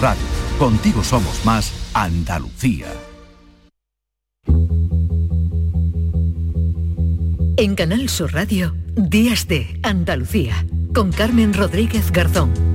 Radio. Contigo somos más Andalucía. En Canal Sur Radio, Días de Andalucía, con Carmen Rodríguez Garzón.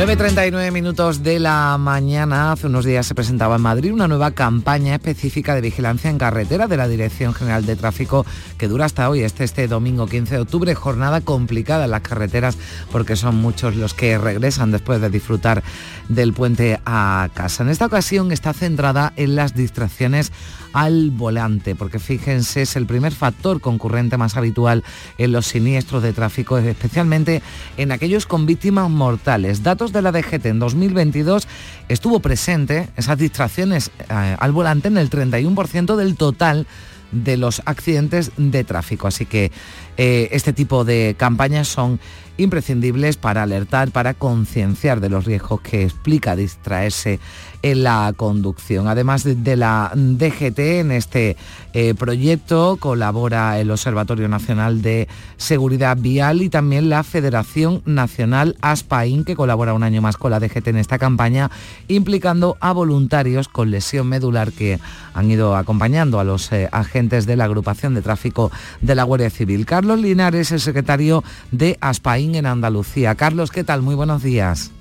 9.39 minutos de la mañana. Hace unos días se presentaba en Madrid una nueva campaña específica de vigilancia en carretera de la Dirección General de Tráfico que dura hasta hoy, este, este domingo 15 de octubre. Jornada complicada en las carreteras porque son muchos los que regresan después de disfrutar del puente a casa. En esta ocasión está centrada en las distracciones al volante, porque fíjense, es el primer factor concurrente más habitual en los siniestros de tráfico, especialmente en aquellos con víctimas mortales. Datos de la DGT en 2022 estuvo presente esas distracciones eh, al volante en el 31% del total de los accidentes de tráfico. Así que eh, este tipo de campañas son imprescindibles para alertar, para concienciar de los riesgos que explica distraerse en la conducción. Además de la DGT, en este eh, proyecto colabora el Observatorio Nacional de Seguridad Vial y también la Federación Nacional ASPAIN, que colabora un año más con la DGT en esta campaña, implicando a voluntarios con lesión medular que han ido acompañando a los eh, agentes de la agrupación de tráfico de la Guardia Civil. Carlos Linares, el secretario de ASPAIN en Andalucía. Carlos, ¿qué tal? Muy buenos días.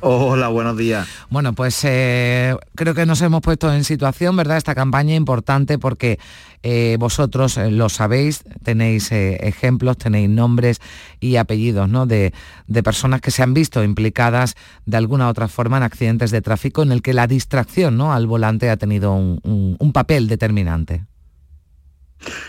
Hola, buenos días. Bueno, pues eh, creo que nos hemos puesto en situación, ¿verdad? Esta campaña importante porque eh, vosotros eh, lo sabéis, tenéis ejemplos, tenéis nombres y apellidos, ¿no? De, personas que se han visto implicadas de alguna u otra forma en accidentes de tráfico en el que la distracción, ¿no? Al volante ha tenido un papel determinante.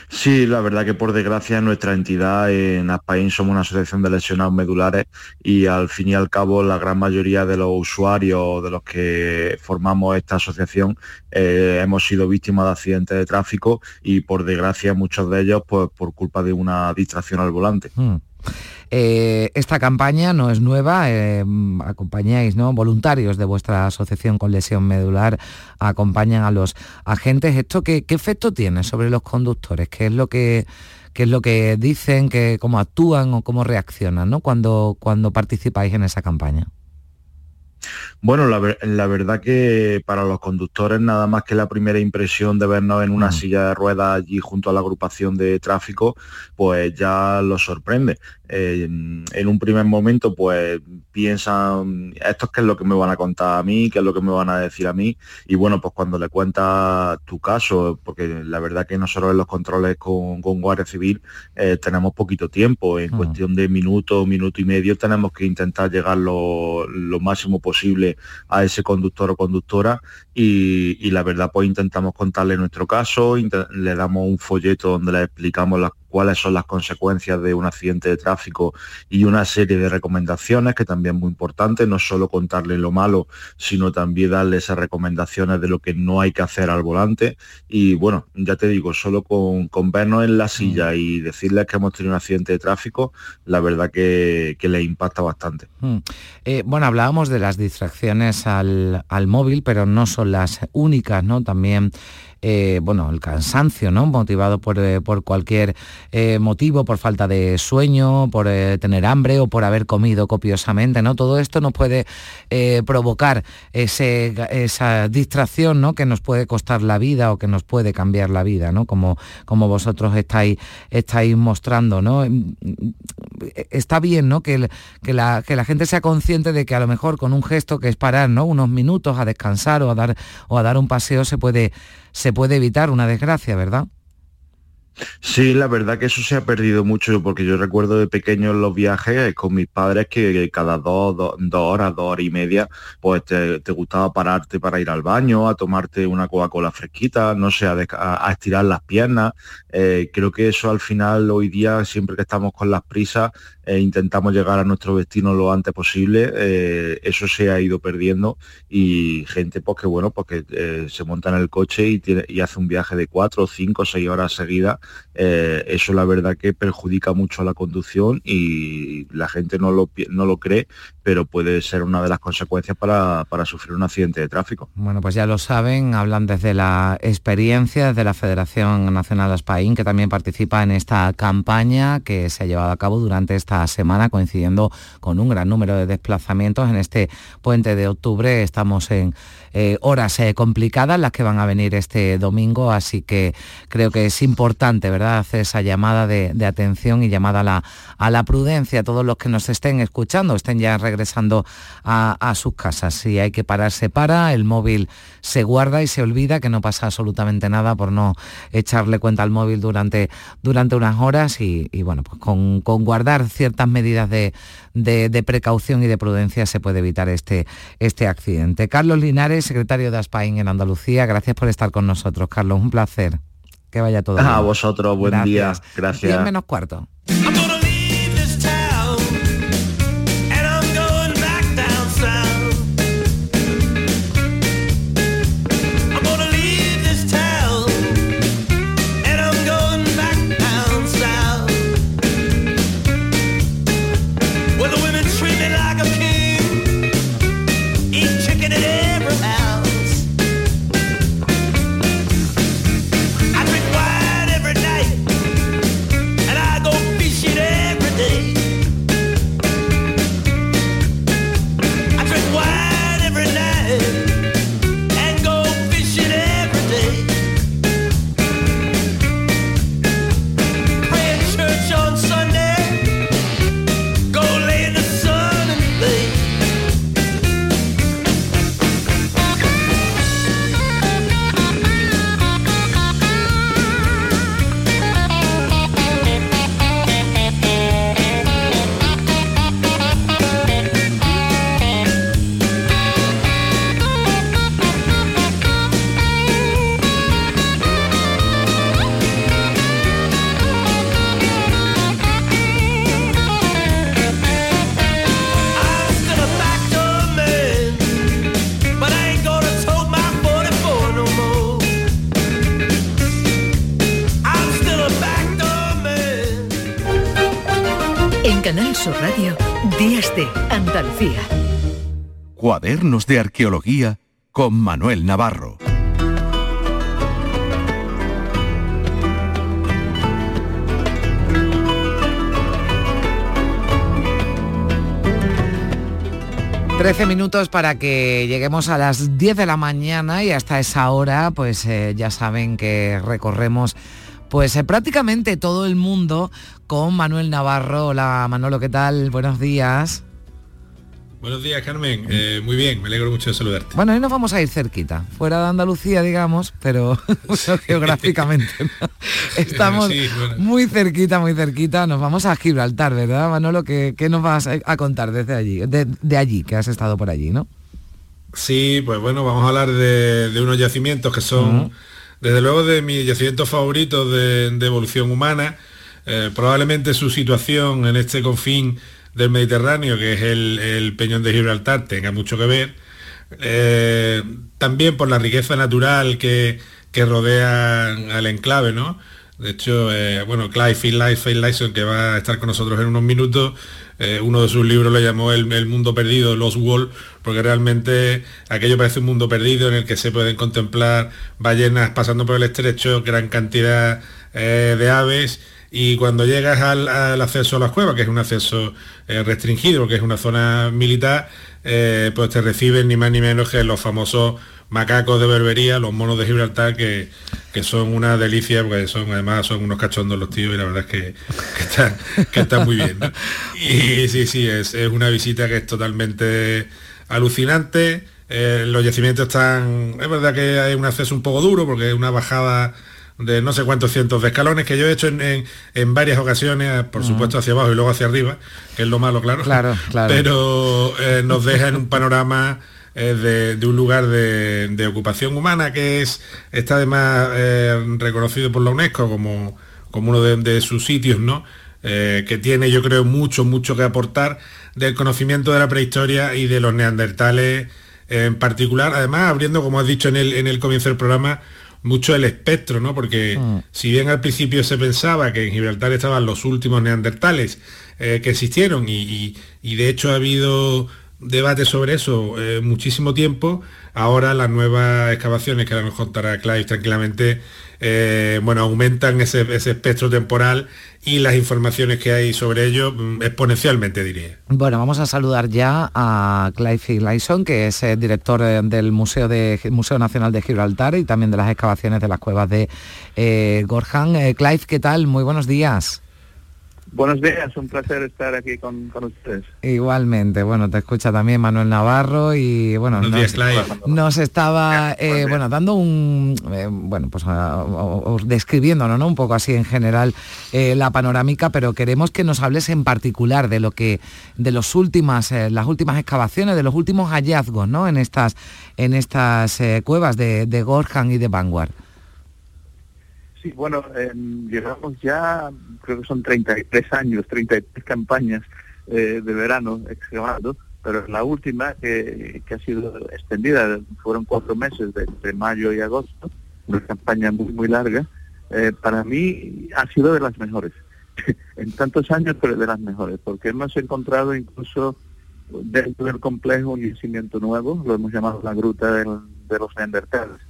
Sí, la verdad que por desgracia nuestra entidad en Aspaín somos una asociación de lesionados medulares y al fin y al cabo la gran mayoría de los usuarios de los que formamos esta asociación eh, hemos sido víctimas de accidentes de tráfico y por desgracia muchos de ellos pues, por culpa de una distracción al volante. Hmm. Eh, esta campaña no es nueva, eh, acompañáis, ¿no? Voluntarios de vuestra asociación con lesión medular acompañan a los agentes. ¿Esto qué, efecto tiene sobre los conductores? ¿Qué es lo que qué es lo que dicen, que, cómo actúan o cómo reaccionan ¿no? cuando, cuando participáis en esa campaña? Bueno, la, verdad que para los conductores nada más que la primera impresión de vernos en una mm. silla de ruedas allí junto a la agrupación de tráfico, pues ya los sorprende. Eh, en un primer momento pues piensan, esto es qué es lo que me van a contar a mí, qué es lo que me van a decir a mí. Y bueno, pues cuando le cuentas tu caso, porque la verdad que nosotros en los controles con, Guardia Civil eh, tenemos poquito tiempo, en cuestión de minuto, minuto y medio tenemos que intentar llegar lo, máximo posible a ese conductor o conductora. Y, la verdad pues intentamos contarle nuestro caso, le damos un folleto donde le explicamos las cuáles son las consecuencias de un accidente de tráfico y una serie de recomendaciones que también es muy importante, no solo contarle lo malo, sino también darle esas recomendaciones de lo que no hay que hacer al volante. Y bueno, ya te digo, solo con, vernos en la silla mm. y decirles que hemos tenido un accidente de tráfico, la verdad que, le impacta bastante. Mm. Eh, bueno, hablábamos de las distracciones al, al móvil, pero no son las únicas, ¿no? También eh, bueno, el cansancio, ¿no? Motivado por, eh, cualquier eh, motivo, por falta de sueño, por tener hambre o por haber comido copiosamente, ¿no? Todo esto nos puede provocar esa distracción, ¿no? Que nos puede costar la vida o que nos puede cambiar la vida, ¿no? Como, como vosotros estáis, estáis mostrando, ¿no? Está bien, ¿no? Que, que, la, que la gente sea consciente de que a lo mejor con un gesto que es parar, ¿no? Unos minutos a descansar o a dar, o a dar un paseo se puede se puede evitar una desgracia, ¿verdad? Sí, la verdad que eso se ha perdido mucho, porque yo recuerdo de pequeño los viajes eh, con mis padres que cada dos, horas, dos horas y media, pues te, gustaba pararte para ir al baño, a tomarte una Coca-Cola fresquita, no sé, a, estirar las piernas. Eh, creo que eso al final, hoy día, siempre que estamos con las prisas, e intentamos llegar a nuestro destino lo antes posible, eh, eso se ha ido perdiendo y gente pues que bueno, pues que eh, se monta en el coche y, tiene, y hace un viaje de cuatro, cinco, seis horas seguidas, eh, eso la verdad que perjudica mucho a la conducción y la gente no lo, no lo cree, pero puede ser una de las consecuencias para, para sufrir un accidente de tráfico. Bueno, pues ya lo saben, hablan desde la experiencia, desde la Federación Nacional de España, que también participa en esta campaña que se ha llevado a cabo durante esta semana, coincidiendo con un gran número de desplazamientos. En este puente de octubre estamos en eh, horas eh, complicadas las que van a venir este domingo, así que creo que es importante, ¿verdad?, hacer esa llamada de, atención y llamada a la, a la prudencia a todos los que nos estén escuchando, estén ya regresando a, sus casas. Si hay que pararse, para, el móvil se guarda y se olvida que no pasa absolutamente nada por no echarle cuenta al móvil durante, durante unas horas y, bueno, pues con, guardar ciertas medidas de, de, precaución y de prudencia se puede evitar este, este accidente. Carlos Linares, secretario de ASPAIN en Andalucía, gracias por estar con nosotros. Carlos, un placer. Que vaya todo bien. A vosotros, buen día. Gracias. 10 menos cuarto. Radio, Días de Andalucía. Cuadernos de Arqueología con Manuel Navarro. Trece minutos para que lleguemos a las 10 de la mañana y hasta esa hora pues eh, ya saben que recorremos pues eh, prácticamente todo el mundo con Manuel Navarro. Hola Manolo, ¿qué tal? Buenos días. Buenos días, Carmen. Eh, muy bien, me alegro mucho de saludarte. Bueno, hoy nos vamos a ir cerquita, fuera de Andalucía, digamos, pero [LAUGHS] geográficamente. [LAUGHS] Estamos muy cerquita, muy cerquita. Nos vamos a Gibraltar, ¿verdad, Manolo? ¿Qué, nos vas a contar desde allí, de, allí, que has estado por allí, no? Sí, pues bueno, vamos a hablar de, unos yacimientos que son, desde luego, de mis yacimientos favoritos de evolución humana eh, probablemente su situación en este confín del Mediterráneo, que es el, Peñón de Gibraltar, tenga mucho que ver. Eh, también por la riqueza natural que, rodea al enclave, ¿no? De hecho, eh, bueno, Clive Phil que va a estar con nosotros en unos minutos, uno de sus libros lo llamó el, Mundo Perdido, Lost World, porque realmente aquello parece un mundo perdido en el que se pueden contemplar ballenas pasando por el estrecho, gran cantidad de aves y cuando llegas al, acceso a las cuevas, que es un acceso eh, restringido, que es una zona militar, eh, pues te reciben ni más ni menos que los famosos macacos de berbería, los monos de Gibraltar, que, son una delicia, porque son además son unos cachondos los tíos y la verdad es que, están, muy bien. [LAUGHS] Y sí, sí, es, una visita que es totalmente alucinante. Eh, los yacimientos están, es verdad que hay un acceso un poco duro porque es una bajada de no sé cuántos cientos de escalones que yo he hecho en, varias ocasiones, por supuesto hacia abajo y luego hacia arriba, que es lo malo, claro. Claro, claro. Pero eh, nos deja en un panorama eh, de, un lugar de, ocupación humana que es está además reconocido por la UNESCO como, como uno de, sus sitios, ¿no? Que tiene yo creo mucho, mucho que aportar del conocimiento de la prehistoria y de los neandertales en particular, además abriendo, como has dicho en el, en el comienzo del programa, mucho el espectro, ¿no? Porque mm. si bien al principio se pensaba que en Gibraltar estaban los últimos neandertales eh, que existieron y, de hecho ha habido debate sobre eso eh, muchísimo tiempo, ahora las nuevas excavaciones que ahora nos contará Clive tranquilamente, eh, bueno, aumentan ese, espectro temporal y las informaciones que hay sobre ello mm, exponencialmente diría. Bueno, vamos a saludar ya a Clive Lyson, que es eh, director eh, del Museo, de, Museo Nacional de Gibraltar y también de las excavaciones de las cuevas de eh, Gorjan. Eh, Clive, ¿qué tal? Muy buenos días. Buenos días, un placer estar aquí con, con ustedes. Igualmente, bueno, te escucha también Manuel Navarro y bueno, nos, días, Clive. nos estaba eh, bueno dando un eh, bueno pues a- o describiéndonos ¿no? un poco así en general eh, la panorámica, pero queremos que nos hables en particular de lo que de los últimas eh, las últimas excavaciones, de los últimos hallazgos, ¿no? En estas en estas eh, cuevas de, de Gorjan y de Vanguard. Sí, bueno, em, llevamos ya, creo que son 33 años, 33 campañas eh, de verano excavando, pero la última que, ha sido extendida, fueron cuatro meses, de, entre mayo y agosto, una campaña muy, muy larga, eh, para mí ha sido de las mejores. [LAUGHS] en tantos años, pero de las mejores, porque hemos encontrado incluso dentro del complejo un yacimiento nuevo, lo hemos llamado la gruta de los neandertales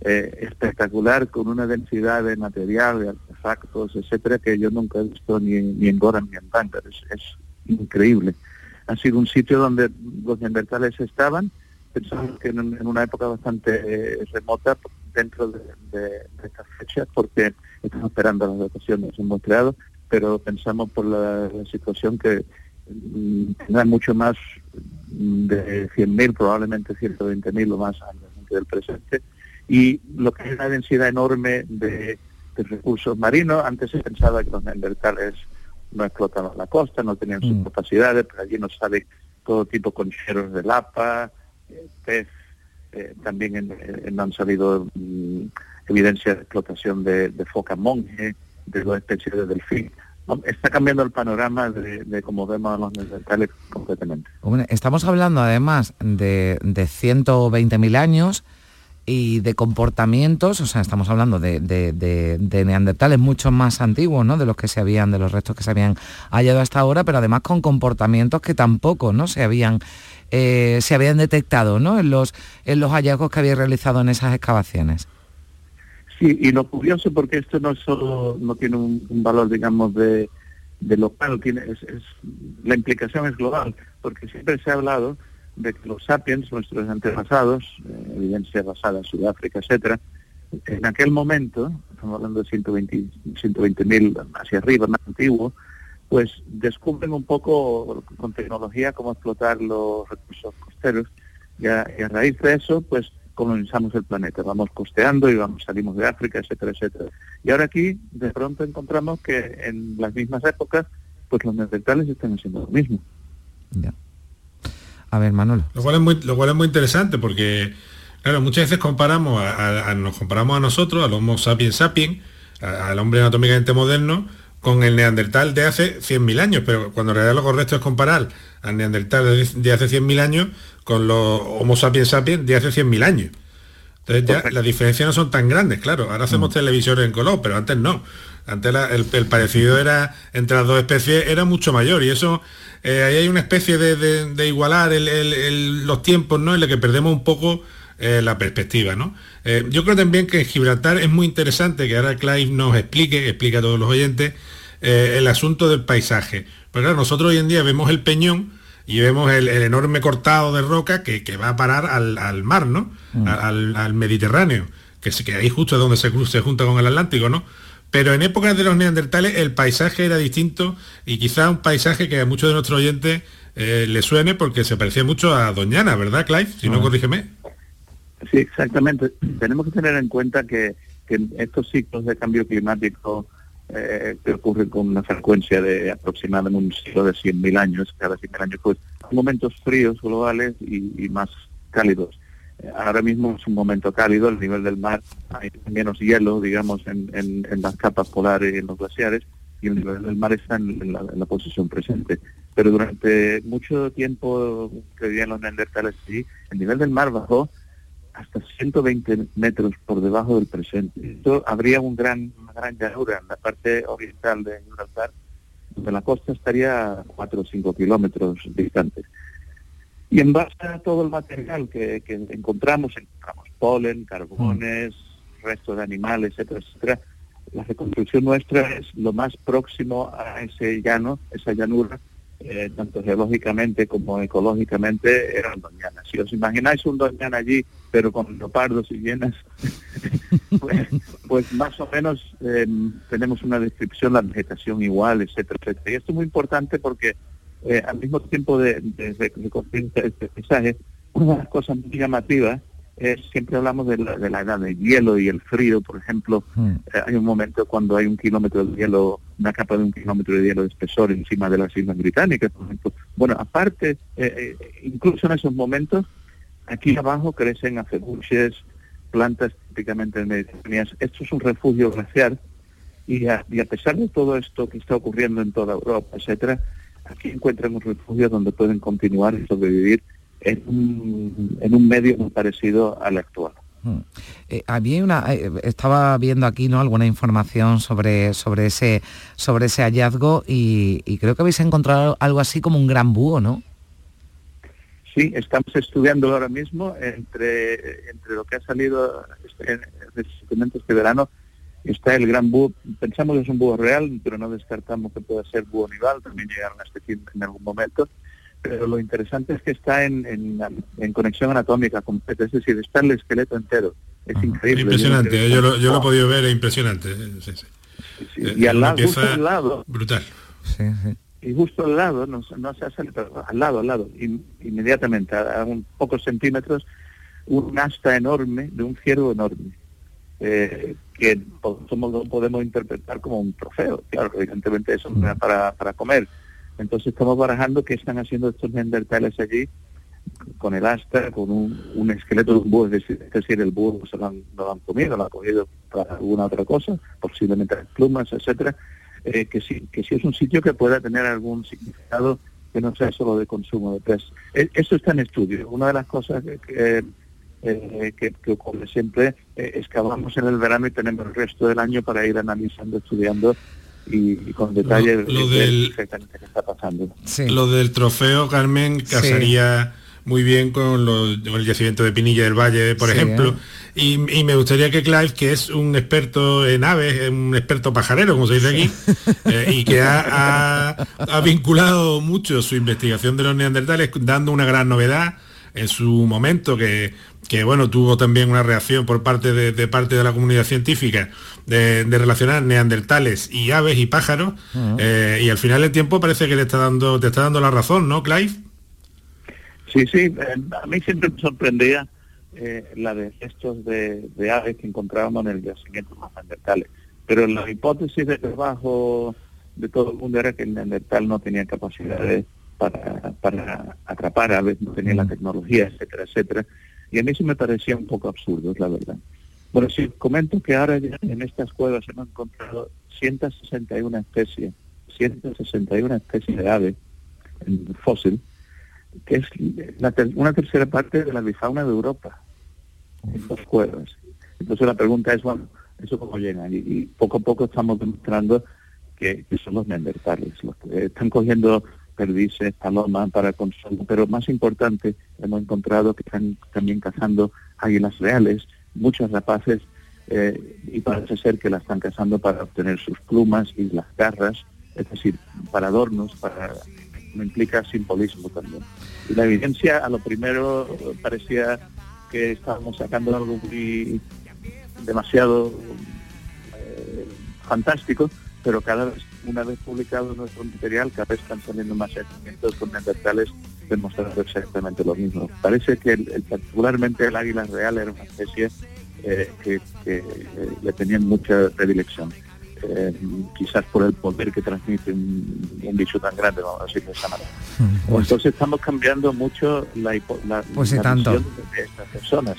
eh, espectacular con una densidad de material, de artefactos, etcétera, que yo nunca he visto ni, ni en Goran ni en Bangor. Es, increíble. Ha sido un sitio donde los neandertales estaban, pensamos que en, una época bastante eh, remota dentro de, estas fechas, porque estamos esperando las votaciones, hemos creado, pero pensamos por la, la situación que mm, tendrá mucho más mm, de 100.000, probablemente 120.000 o más años del presente, y lo que es una densidad enorme de, de recursos marinos. Antes se pensaba que los neandertales no explotaban la costa, no tenían sus capacidades, pero allí nos sale todo tipo de concheros de lapa, eh, pez, eh, también en, en- han salido mm, evidencia de explotación de, de foca monje, de dos especies de delfín. Está cambiando el panorama de, de cómo vemos a los neandertales completamente. Estamos hablando además de, de 120.000 años y de comportamientos, o sea, estamos hablando de, de- de- de neandertales mucho más antiguos, ¿no? De los que se habían, de los restos que se habían hallado hasta ahora, pero además con comportamientos que tampoco, ¿no? Se habían, eh, se habían detectado, ¿no? En los, en los hallazgos que había realizado en esas excavaciones. Sí, y lo curioso, porque esto no solo no tiene un, un valor, digamos, de local, tiene, es, es- la implicación es global, porque siempre se ha hablado de que los sapiens, nuestros antepasados, eh, evidencia basada en Sudáfrica, etcétera, en aquel momento, estamos hablando de 120 120.000 hacia arriba, más antiguo, pues descubren un poco con tecnología cómo explotar los recursos costeros y a, y a raíz de eso, pues colonizamos el planeta, vamos costeando y vamos salimos de África, etcétera, etcétera. Y ahora aquí de pronto encontramos que en las mismas épocas, pues los neandertales están haciendo lo mismo. A ver, Manolo. Lo cual es muy, lo cual es muy interesante porque, claro, muchas veces comparamos a, a- a- nos comparamos a nosotros, al Homo sapiens sapiens, al hombre anatómicamente moderno, con el neandertal de hace 100.000 años, pero cuando en realidad lo correcto es comparar al neandertal de, hace 100.000 años con los Homo sapiens sapiens de hace 100.000 años. Entonces ya las diferencias no son tan grandes, claro. Ahora hacemos televisores en color, pero antes no. Antes la- el, el parecido era entre las dos especies era mucho mayor y eso eh, ahí hay una especie de, de- de igualar el- el- el- los tiempos, ¿no? En la que perdemos un poco eh, la perspectiva, ¿no? Eh, yo creo también que en Gibraltar es muy interesante que ahora Clive nos explique, que explique a todos los oyentes, el asunto del paisaje. Pero claro, nosotros hoy en día vemos el peñón y vemos el, enorme cortado de roca que, que va a parar al, al mar, ¿no? A- Al, al Mediterráneo, que, que ahí justo es donde se, se junta con el Atlántico, ¿no? Pero en épocas de los neandertales el paisaje era distinto y quizá un paisaje que a muchos de nuestros oyentes eh, le suene porque se parecía mucho a Doñana, ¿verdad, Clive? Si no, Ah. corrígeme. Sí, exactamente. Tenemos que tener en cuenta que, que estos ciclos de cambio climático eh, que ocurren con una frecuencia de aproximadamente un ciclo de 100.000 años, cada 100.000 años, pues momentos fríos globales y, y más cálidos. Ahora mismo es un momento cálido, el nivel del mar, hay menos hielo, digamos, en, en- las capas polares y en los glaciares, y el nivel del mar está en, en la, en la posición presente. Pero durante mucho tiempo que vivían los neandertales allí, el nivel del mar bajó hasta 120 metros por debajo del presente. Esto habría un gran, una gran llanura en la parte oriental de Gibraltar, donde la costa estaría a 4 o 5 kilómetros distante. Y en base a todo el material que, que encontramos, encontramos polen, carbones, restos de animales, etcétera, etcétera, la reconstrucción nuestra es lo más próximo a ese llano, esa llanura, eh, tanto geológicamente como ecológicamente, era un doñana. Si os imagináis un doñana allí, pero con leopardos y llenas, [LAUGHS] pues, pues, más o menos em, tenemos una descripción, la vegetación igual, etcétera, etcétera. Y esto es muy importante porque eh, al mismo tiempo de, de, este paisaje, una de las cosas muy llamativas es, siempre hablamos de la, de la, edad del hielo y el frío, por ejemplo, hmm. eh, hay un momento cuando hay un kilómetro de hielo, una capa de un kilómetro de hielo de espesor encima de las Islas Británicas, por ejemplo. Bueno, aparte, eh, incluso en esos momentos, aquí abajo crecen acebuches, plantas típicamente mediterráneas. Esto es un refugio glaciar y a, y a pesar de todo esto que está ocurriendo en toda Europa, etcétera, aquí encuentran un refugio donde pueden continuar y sobrevivir en un, en un medio muy parecido al actual. Hmm. Eh, había una, eh, estaba viendo aquí no alguna información sobre, sobre ese sobre ese hallazgo y, creo que habéis encontrado algo así como un gran búho, ¿no? Sí, estamos estudiando ahora mismo entre, entre lo que ha salido en los documentos de verano está el gran búho, pensamos que es un búho real, pero no descartamos que pueda ser búho nival, también llegaron a este fin en algún momento, pero lo interesante es que está en, en, conexión anatómica completa, es decir, está el esqueleto entero, es increíble. Impresionante, yo, lo, yo lo he podido ver, es impresionante. Eh, y al lado, justo al lado, brutal. Y justo al lado, no, no se hace, al lado, al lado, inmediatamente, a, un pocos centímetros, un asta enorme de un ciervo enorme. Eh, que somos, lo podemos interpretar como un trofeo. Claro, evidentemente eso no es mm. para, para comer. Entonces estamos barajando qué están haciendo estos neandertales allí con el asta, con un, esqueleto de un búho, es decir, el búho se lo han, no han comido, lo han cogido para alguna otra cosa, posiblemente las plumas, etcétera, eh, que sí, que sí es un sitio que pueda tener algún significado que no sea solo de consumo de pez. E, eso está en estudio. Una de las cosas que eh, que, ocurre siempre, eh, excavamos en el verano y tenemos el resto del año para ir analizando, estudiando y, con detalle lo, del, qué está pasando. Lo del trofeo, Carmen, casaría muy bien con, el yacimiento de Pinilla del Valle, por ejemplo. Y, me gustaría que Clive, que es un experto en aves, un experto pajarero, como se dice aquí, eh, y que ha, ha, vinculado mucho su investigación de los neandertales, dando una gran novedad en su momento que que bueno, tuvo también una reacción por parte de, parte de la comunidad científica de, relacionar neandertales y aves y pájaros, eh, y al final del tiempo parece que le está dando, te está dando la razón, ¿no, Clive? Sí, sí, eh, a mí siempre me sorprendía eh, la de estos de, aves que encontrábamos en el yacimiento de neandertales, pero la hipótesis de trabajo de todo el mundo era que el neandertal no tenía capacidades para, para atrapar aves, no tenía la tecnología, etcétera, etcétera y a mí sí me parecía un poco absurdo, es la verdad. Bueno, sí, comento que ahora ya en estas cuevas hemos encontrado 161 especies, 161 especies de ave en fósil, que es una tercera parte de la bifauna de Europa, en dos cuevas. Entonces la pregunta es, bueno, ¿eso cómo llega? Y, poco a poco estamos demostrando que, son los neandertales, los que están cogiendo perdices, palomas para consumo, pero más importante, hemos encontrado que están también cazando águilas reales, muchas rapaces, eh, y parece ser que las están cazando para obtener sus plumas y las garras, es decir, para adornos, para implica simbolismo también. La evidencia a lo primero parecía que estábamos sacando algo muy demasiado eh, fantástico, pero cada vez una vez publicado nuestro material, cada vez están saliendo más sentimientos con neandertales demostrando exactamente lo mismo. Parece que el, particularmente el águila real era una especie eh, que, eh, le tenían mucha predilección. Eh, quizás por el poder que transmite un, bicho tan grande, vamos a decir de esa manera. Mm, pues Entonces estamos cambiando mucho la, la, pues de estas personas.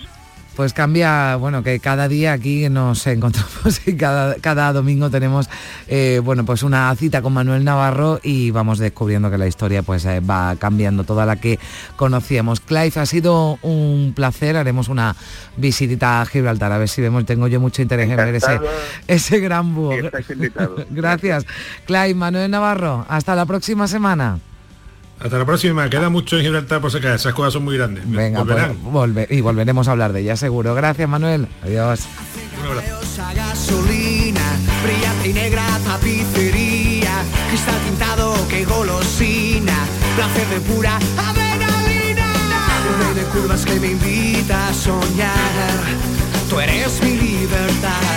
Pues cambia, bueno, que cada día aquí nos encontramos [LAUGHS] y cada, cada domingo tenemos, eh, bueno, pues una cita con Manuel Navarro y vamos descubriendo que la historia pues eh, va cambiando toda la que conocíamos. Clive, ha sido un placer, haremos una visitita a Gibraltar, a ver si vemos, tengo yo mucho interés en ver ese, ese gran búho. [LAUGHS] Gracias. Clive, Manuel Navarro, hasta la próxima semana. Hasta la próxima, queda mucho en Gibraltar por sacar, esas cosas son muy grandes. Venga, pues, Volverán. Y volveremos a hablar de ellas seguro. Gracias Manuel, adiós. Tú eres mi libertad.